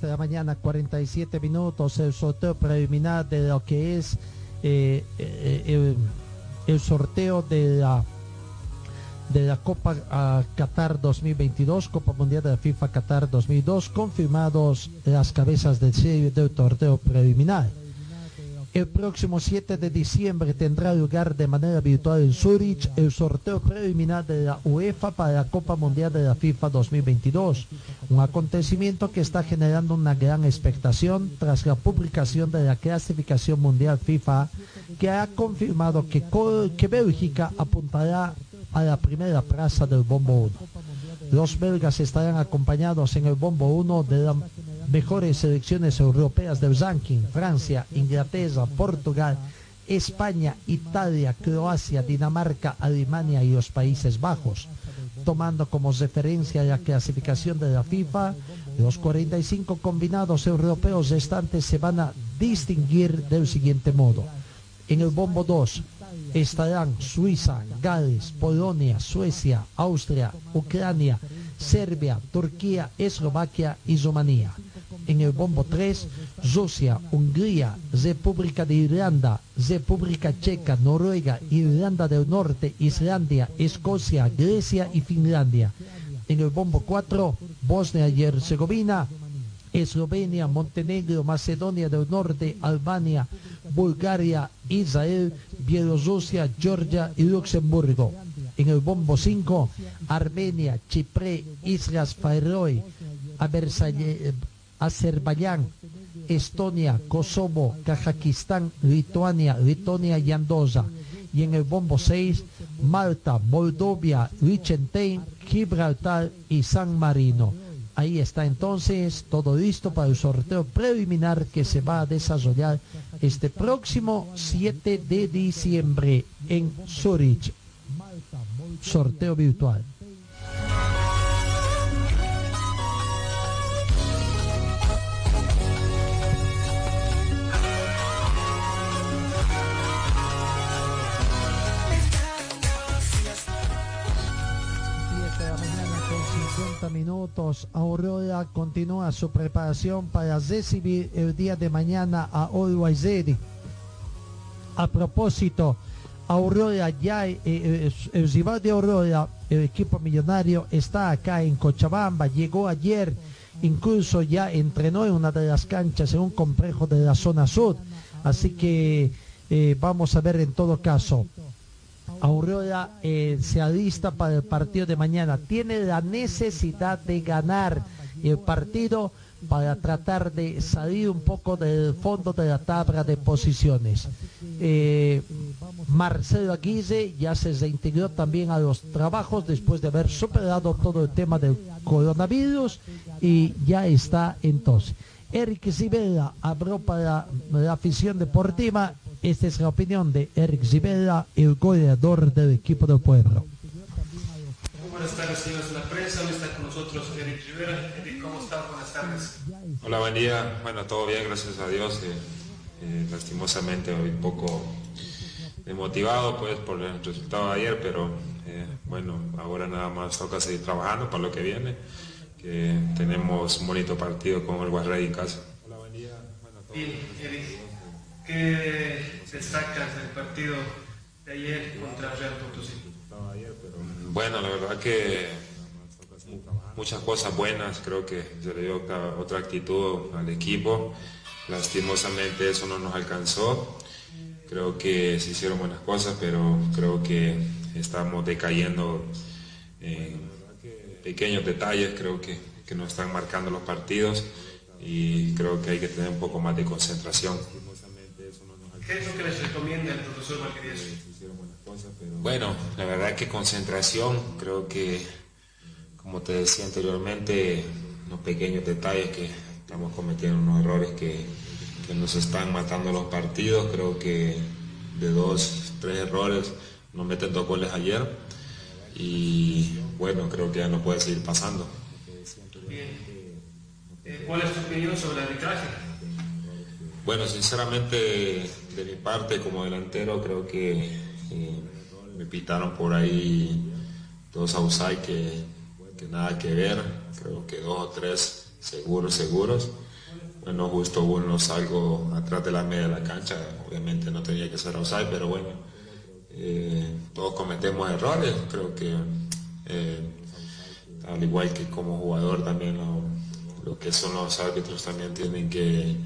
De la mañana, 47 minutos, el sorteo preliminar de lo que es eh, eh, el, sorteo de la de la Copa uh, Qatar 2022, Copa Mundial de la FIFA Qatar 2002, confirmados las cabezas del serie del sorteo preliminar. El próximo 7 de diciembre tendrá lugar de manera virtual en Zurich el sorteo preliminar de la UEFA para la Copa Mundial de la FIFA 2022, un acontecimiento que está generando una gran expectación tras la publicación de la clasificación mundial FIFA que ha confirmado que, que Bélgica apuntará a la primera plaza del Bombo 1. Los belgas estarán acompañados en el Bombo 1 de la mejores selecciones europeas del ranking, Francia, Inglaterra, Portugal, España, Italia, Croacia, Dinamarca, Alemania y los Países Bajos. Tomando como referencia la clasificación de la FIFA, los 45 combinados europeos restantes se van a distinguir del siguiente modo. En el bombo 2 estarán Suiza, Gales, Polonia, Suecia, Austria, Ucrania, Serbia, Turquía, Eslovaquia y Rumanía en el bombo 3, Rusia, Hungría, República de Irlanda, República Checa, Noruega, Irlanda del Norte, Islandia, Escocia, Grecia y Finlandia. En el bombo 4, Bosnia y Herzegovina, Eslovenia, Montenegro, Macedonia del Norte, Albania, Bulgaria, Israel, Bielorrusia, Georgia y Luxemburgo. En el bombo 5, Armenia, Chipre, Islas Faroe, Azerbaiyán, Estonia, Kosovo, Kazajistán, Lituania, Letonia y Andorra. Y en el bombo 6, Malta, Moldovia, Liechtenstein, Gibraltar y San Marino. Ahí está entonces todo listo para el sorteo preliminar que se va a desarrollar este próximo 7 de diciembre en Zurich. Sorteo virtual. 50 minutos. Aurora continúa su preparación para recibir el día de mañana a Ready. A propósito, Aurora ya, eh, eh, el rival de Aurora, el equipo millonario, está acá en Cochabamba. Llegó ayer, incluso ya entrenó en una de las canchas en un complejo de la zona sur. Así que eh, vamos a ver en todo caso. Aurora eh, se alista para el partido de mañana. Tiene la necesidad de ganar el partido para tratar de salir un poco del fondo de la tabla de posiciones. Eh, Marcelo Aguirre ya se reintegró también a los trabajos después de haber superado todo el tema del coronavirus y ya está entonces. Eric Zibela habló para la afición deportiva esta es la opinión de Eric Zibela, el goleador del equipo del pueblo. Buenas tardes, señores de la prensa. Hoy está con nosotros Eric Rivera. Eric, ¿cómo está? Buenas tardes. Hola, buen día. Bueno, todo bien, gracias a Dios. Eh, eh, lastimosamente hoy un poco desmotivado pues por el resultado de ayer, pero eh, bueno, ahora nada más toca seguir trabajando para lo que viene, que tenemos un bonito partido con el Guarrey en casa. Bien, Eric, ¿qué destacas del partido de ayer contra Real Potosí? Bueno, la verdad que muchas cosas buenas, creo que se le dio otra, actitud al equipo. Lastimosamente eso no nos alcanzó. Creo que se hicieron buenas cosas, pero creo que estamos decayendo en pequeños detalles, creo que, que nos están marcando los partidos y creo que hay que tener un poco más de concentración. ¿Qué es lo que les recomienda el profesor Valquerías? Bueno, la verdad que concentración, creo que, como te decía anteriormente, los pequeños detalles que estamos cometiendo unos errores que, que nos están matando los partidos, creo que de dos, tres errores nos meten dos goles ayer y bueno, creo que ya no puede seguir pasando. Bien. Eh, ¿Cuál es tu opinión sobre el arbitraje? Bueno, sinceramente, de mi parte como delantero, creo que eh, me pitaron por ahí dos outside que, que nada que ver, creo que dos o tres seguros, seguros. Bueno, justo uno salgo atrás de la media de la cancha, obviamente no tenía que ser outside, pero bueno, eh, todos cometemos errores, creo que eh, al igual que como jugador también lo, lo que son los árbitros también tienen que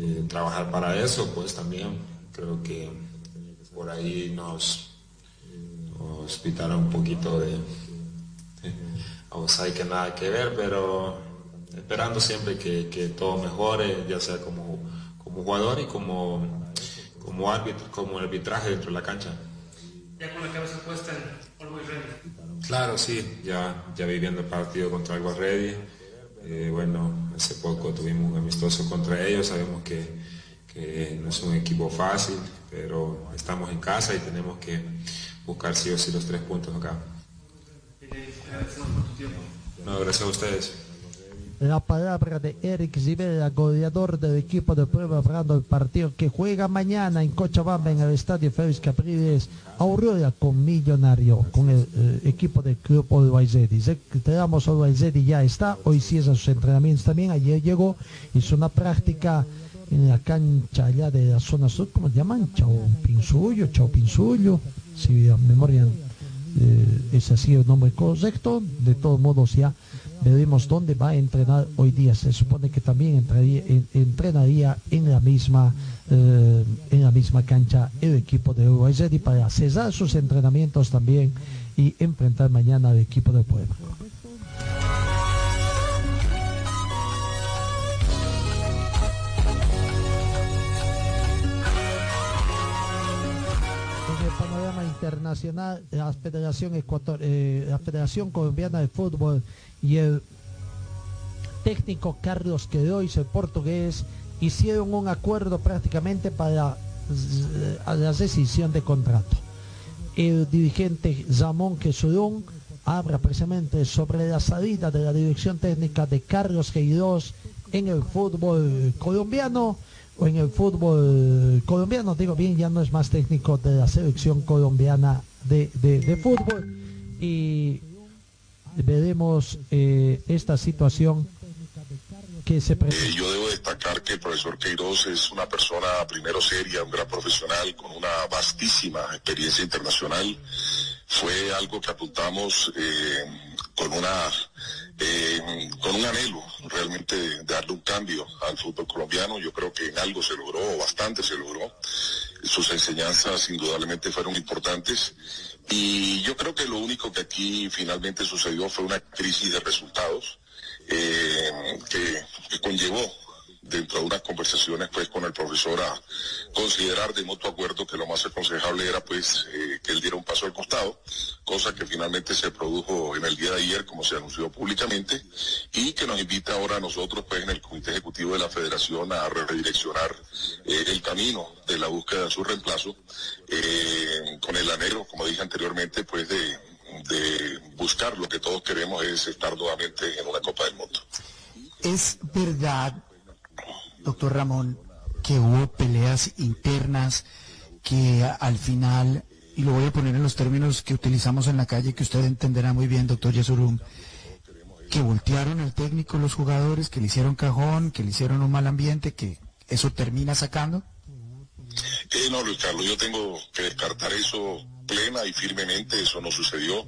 eh, trabajar para eso, pues también creo que por ahí nos, nos pitaron un poquito de, de outside que nada que ver, pero esperando siempre que, que todo mejore, ya sea como, como jugador y como, como árbitro, como arbitraje dentro de la cancha. Ya con la cabeza puesta en Always Ready. Claro, sí, ya, ya viviendo el partido contra Algo Ready. Eh, bueno, hace poco tuvimos un amistoso contra ellos, sabemos que, que, no es un equipo fácil, pero estamos en casa y tenemos que buscar sí o sí los tres puntos acá. No, gracias a ustedes. La palabra de Eric Rivera, goleador del equipo de prueba hablando del partido que juega mañana en Cochabamba en el estadio Félix Capriles, Aurora con Millonario, con el eh, equipo del club Olvaizedi. Reiteramos, Olvaizedi ya está, hoy cierra sus entrenamientos también, ayer llegó, hizo una práctica en la cancha allá de la zona sur, ¿cómo se llaman? Chao Pinsullo, Chao Pinsullo, si la memoria eh, es así el nombre correcto, de todos modos ya veremos dónde va a entrenar hoy día. Se supone que también entraría, en, entrenaría en la misma eh, en la misma cancha el equipo de Uruguay para cesar sus entrenamientos también y enfrentar mañana al equipo de Puebla. Internacional, la Federación, Ecuator, eh, la Federación Colombiana de Fútbol y el técnico Carlos Queiroz, el portugués, hicieron un acuerdo prácticamente para la rescisión de contrato. El dirigente Ramón Quesurón habla precisamente sobre la salida de la dirección técnica de Carlos Queiroz en el fútbol colombiano o en el fútbol colombiano, digo bien, ya no es más técnico de la selección colombiana de, de, fútbol y veremos eh, esta situación que se eh, yo debo destacar que el profesor Queiroz es una persona primero seria, un gran profesional con una vastísima experiencia internacional. Fue algo que apuntamos eh, con una eh, con un anhelo realmente de darle un cambio al fútbol colombiano. Yo creo que en algo se logró, bastante se logró. Sus enseñanzas indudablemente fueron importantes y yo creo que lo único que aquí finalmente sucedió fue una crisis de resultados eh, que, conllevó dentro de unas conversaciones pues con el profesor a considerar de mutuo acuerdo que lo más aconsejable era pues eh, que él diera un paso al costado, cosa que finalmente se produjo en el día de ayer como se anunció públicamente y que nos invita ahora a nosotros pues en el comité ejecutivo de la federación a redireccionar eh, el camino de la búsqueda de su reemplazo eh, con el anhelo, como dije anteriormente, pues de de buscar lo que todos queremos es estar nuevamente en una Copa del Mundo. Es verdad, doctor Ramón, que hubo peleas internas que al final, y lo voy a poner en los términos que utilizamos en la calle, que usted entenderá muy bien, doctor Yesurum, que voltearon al técnico los jugadores, que le hicieron cajón, que le hicieron un mal ambiente, que eso termina sacando? Eh, no, Luis Carlos, yo tengo que descartar eso plena y firmemente, eso no sucedió,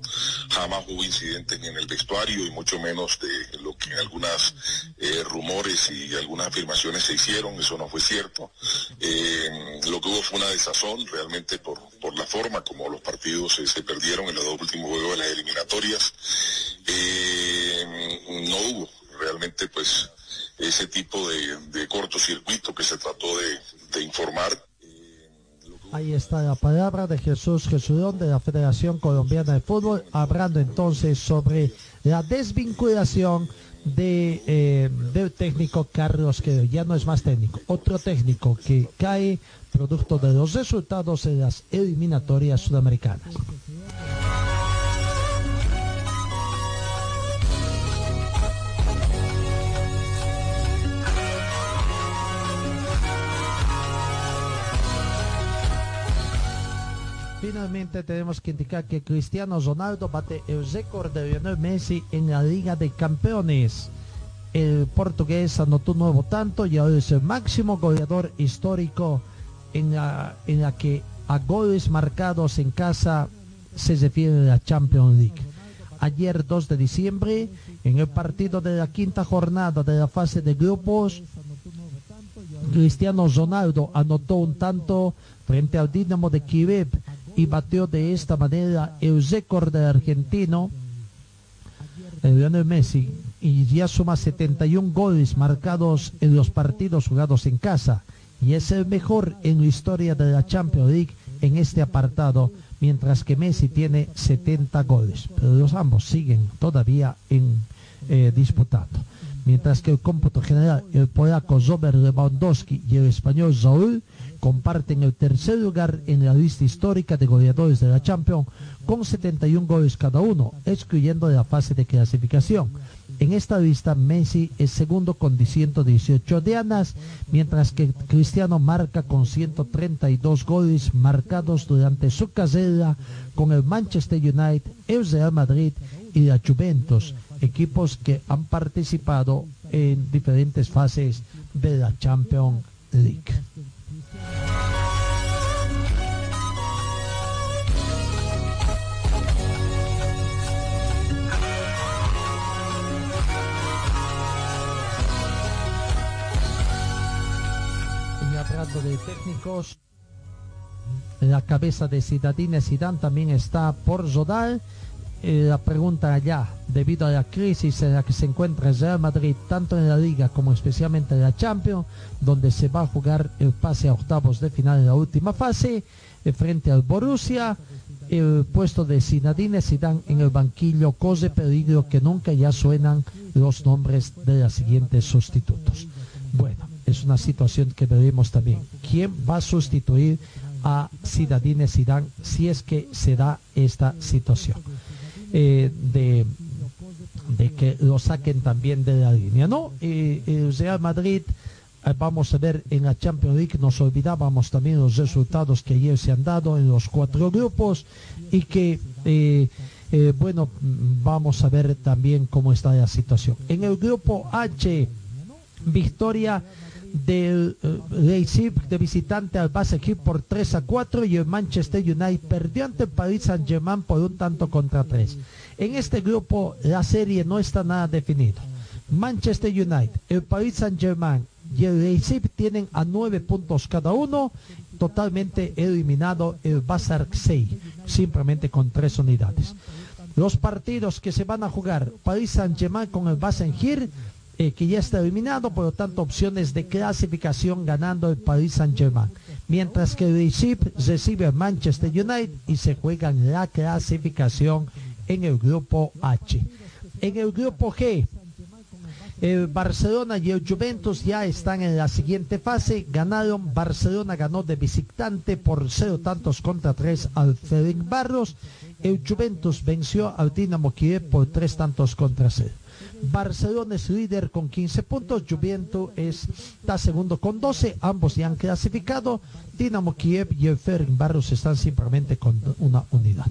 jamás hubo incidentes en el vestuario y mucho menos de lo que algunas eh, rumores y algunas afirmaciones se hicieron, eso no fue cierto. Eh, lo que hubo fue una desazón realmente por, por la forma como los partidos eh, se perdieron en los dos últimos juegos de las eliminatorias. no hubo realmente pues ese tipo de, de cortocircuito que se trató de, de informar. Ahí está la palabra de Jesús Jesudón de la Federación Colombiana de Fútbol, hablando entonces sobre la desvinculación de, eh, del técnico Carlos que ya no es más técnico, otro técnico que cae producto de los resultados de las eliminatorias sudamericanas. Finalmente tenemos que indicar que Cristiano Ronaldo bate el récord de Lionel Messi en la Liga de Campeones. El portugués anotó un nuevo tanto y ahora es el máximo goleador histórico en la, en la que a goles marcados en casa se refiere la Champions League. Ayer 2 de diciembre, en el partido de la quinta jornada de la fase de grupos, Cristiano Ronaldo anotó un tanto frente al Dinamo de Kiev y batió de esta manera el récord argentino el Lionel Messi y ya suma 71 goles marcados en los partidos jugados en casa y es el mejor en la historia de la Champions League en este apartado mientras que Messi tiene 70 goles pero los ambos siguen todavía en eh, disputando. Mientras que el cómputo general el polaco Robert Lewandowski y el español Saúl comparten el tercer lugar en la lista histórica de goleadores de la Champions con 71 goles cada uno, excluyendo de la fase de clasificación. En esta lista Messi es segundo con 118 dianas, mientras que Cristiano marca con 132 goles marcados durante su carrera con el Manchester United, el Real Madrid y la Juventus, equipos que han participado en diferentes fases de la Champions League. Y hablando de técnicos, la cabeza de Zidane Zidane también está por rodar. Eh, la pregunta allá, debido a la crisis en la que se encuentra el Real Madrid, tanto en la Liga como especialmente en la Champions, donde se va a jugar el pase a octavos de final en la última fase, eh, frente al Borussia, el puesto de Zinedine Zidane en el banquillo cose peligro que nunca ya suenan los nombres de los siguientes sustitutos. Bueno, es una situación que veremos también. ¿Quién va a sustituir a Zinedine Zidane si es que se da esta situación? Eh, de, de que lo saquen también de la línea. No, eh, el Real Madrid, eh, vamos a ver en la Champions League, nos olvidábamos también los resultados que ayer se han dado en los cuatro grupos y que, eh, bueno, vamos a ver también cómo está la situación. En el grupo H, victoria del eh, Leipzig de visitante al Basel por 3 a 4 y el Manchester United perdió ante el Paris Saint Germain por un tanto contra 3. En este grupo la serie no está nada definido. Manchester United, el Paris Saint Germain y el Leipzig tienen a 9 puntos cada uno, totalmente eliminado el Basel 6, simplemente con 3 unidades. Los partidos que se van a jugar, Paris Saint Germain con el Basenhir, eh, que ya está eliminado, por lo tanto opciones de clasificación ganando el Paris Saint Germain. Mientras que Leipzig recibe al Manchester United y se juegan la clasificación en el grupo H. En el grupo G, El Barcelona y el Juventus ya están en la siguiente fase. Ganaron, Barcelona ganó de visitante por cero tantos contra tres al Ferenc Barros. El Juventus venció al Dinamo Kiev por tres tantos contra cero. Barcelona es líder con 15 puntos, Juventus está segundo con 12, ambos ya han clasificado, Dinamo Kiev y el Barros están simplemente con una unidad.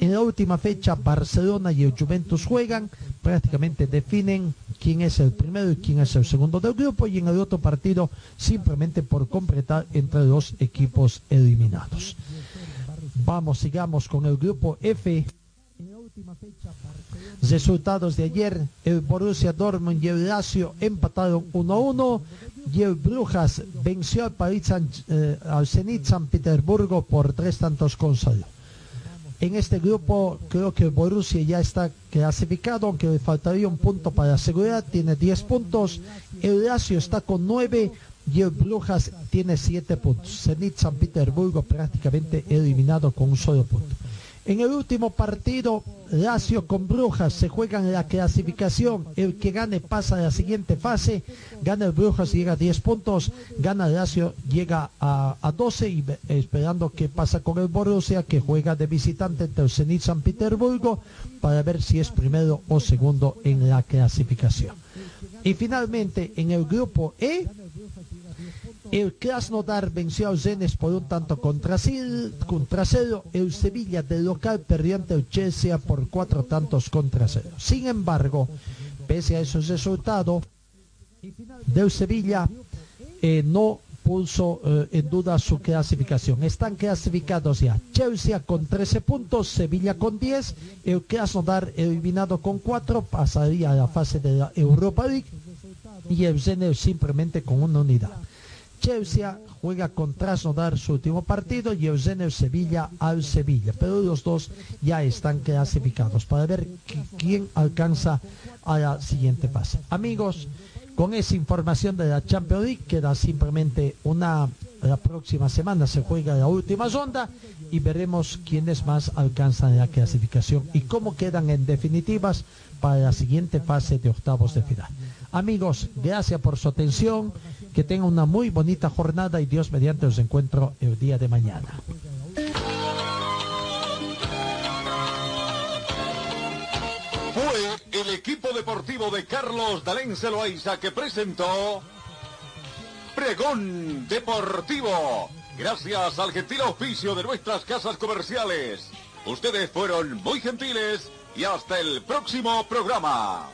En la última fecha, Barcelona y el Juventus juegan, prácticamente definen quién es el primero y quién es el segundo del grupo y en el otro partido simplemente por completar entre los equipos eliminados. Vamos, sigamos con el grupo F. Resultados de ayer, el Borussia Dortmund y el Lazio empataron 1-1 y el Brujas venció al, Paris eh, al Zenit San Petersburgo por tres tantos con saldo. En este grupo creo que el Borussia ya está clasificado, aunque le faltaría un punto para la seguridad, tiene 10 puntos. El Lazio está con 9 y el Brujas tiene 7 puntos. Zenit San Petersburgo prácticamente eliminado con un solo punto. En el último partido, Lazio con Brujas se juegan la clasificación. El que gane pasa a la siguiente fase. Gana el Brujas, llega a 10 puntos. Gana Lazio, llega a, 12. Y esperando qué pasa con el Borussia, que juega de visitante entre el Zenit San Petersburgo, para ver si es primero o segundo en la clasificación. Y finalmente, en el grupo E, el Krasnodar venció a Zenes por un tanto contra, cero. El Sevilla del local perdió ante el Chelsea por cuatro tantos contra cero. Sin embargo, pese a esos resultados, del Sevilla eh, no puso eh, en duda su clasificación. Están clasificados ya Chelsea con 13 puntos, Sevilla con 10, el Krasnodar eliminado con 4 pasaría a la fase de la Europa League y el Zenit simplemente con una unidad. Chelsea juega con Trasnodar su último partido y Eugenio Sevilla al Sevilla. Pero los dos ya están clasificados para ver quién alcanza a la siguiente fase. Amigos, con esa información de la Champions League queda simplemente una la próxima semana se juega la última ronda y veremos quiénes más alcanzan la clasificación y cómo quedan en definitivas para la siguiente fase de octavos de final. Amigos, gracias por su atención. Que tengan una muy bonita jornada y Dios mediante os encuentro el día de mañana. Fue el equipo deportivo de Carlos Dalén Celoaiza que presentó Pregón Deportivo. Gracias al gentil oficio de nuestras casas comerciales. Ustedes fueron muy gentiles y hasta el próximo programa.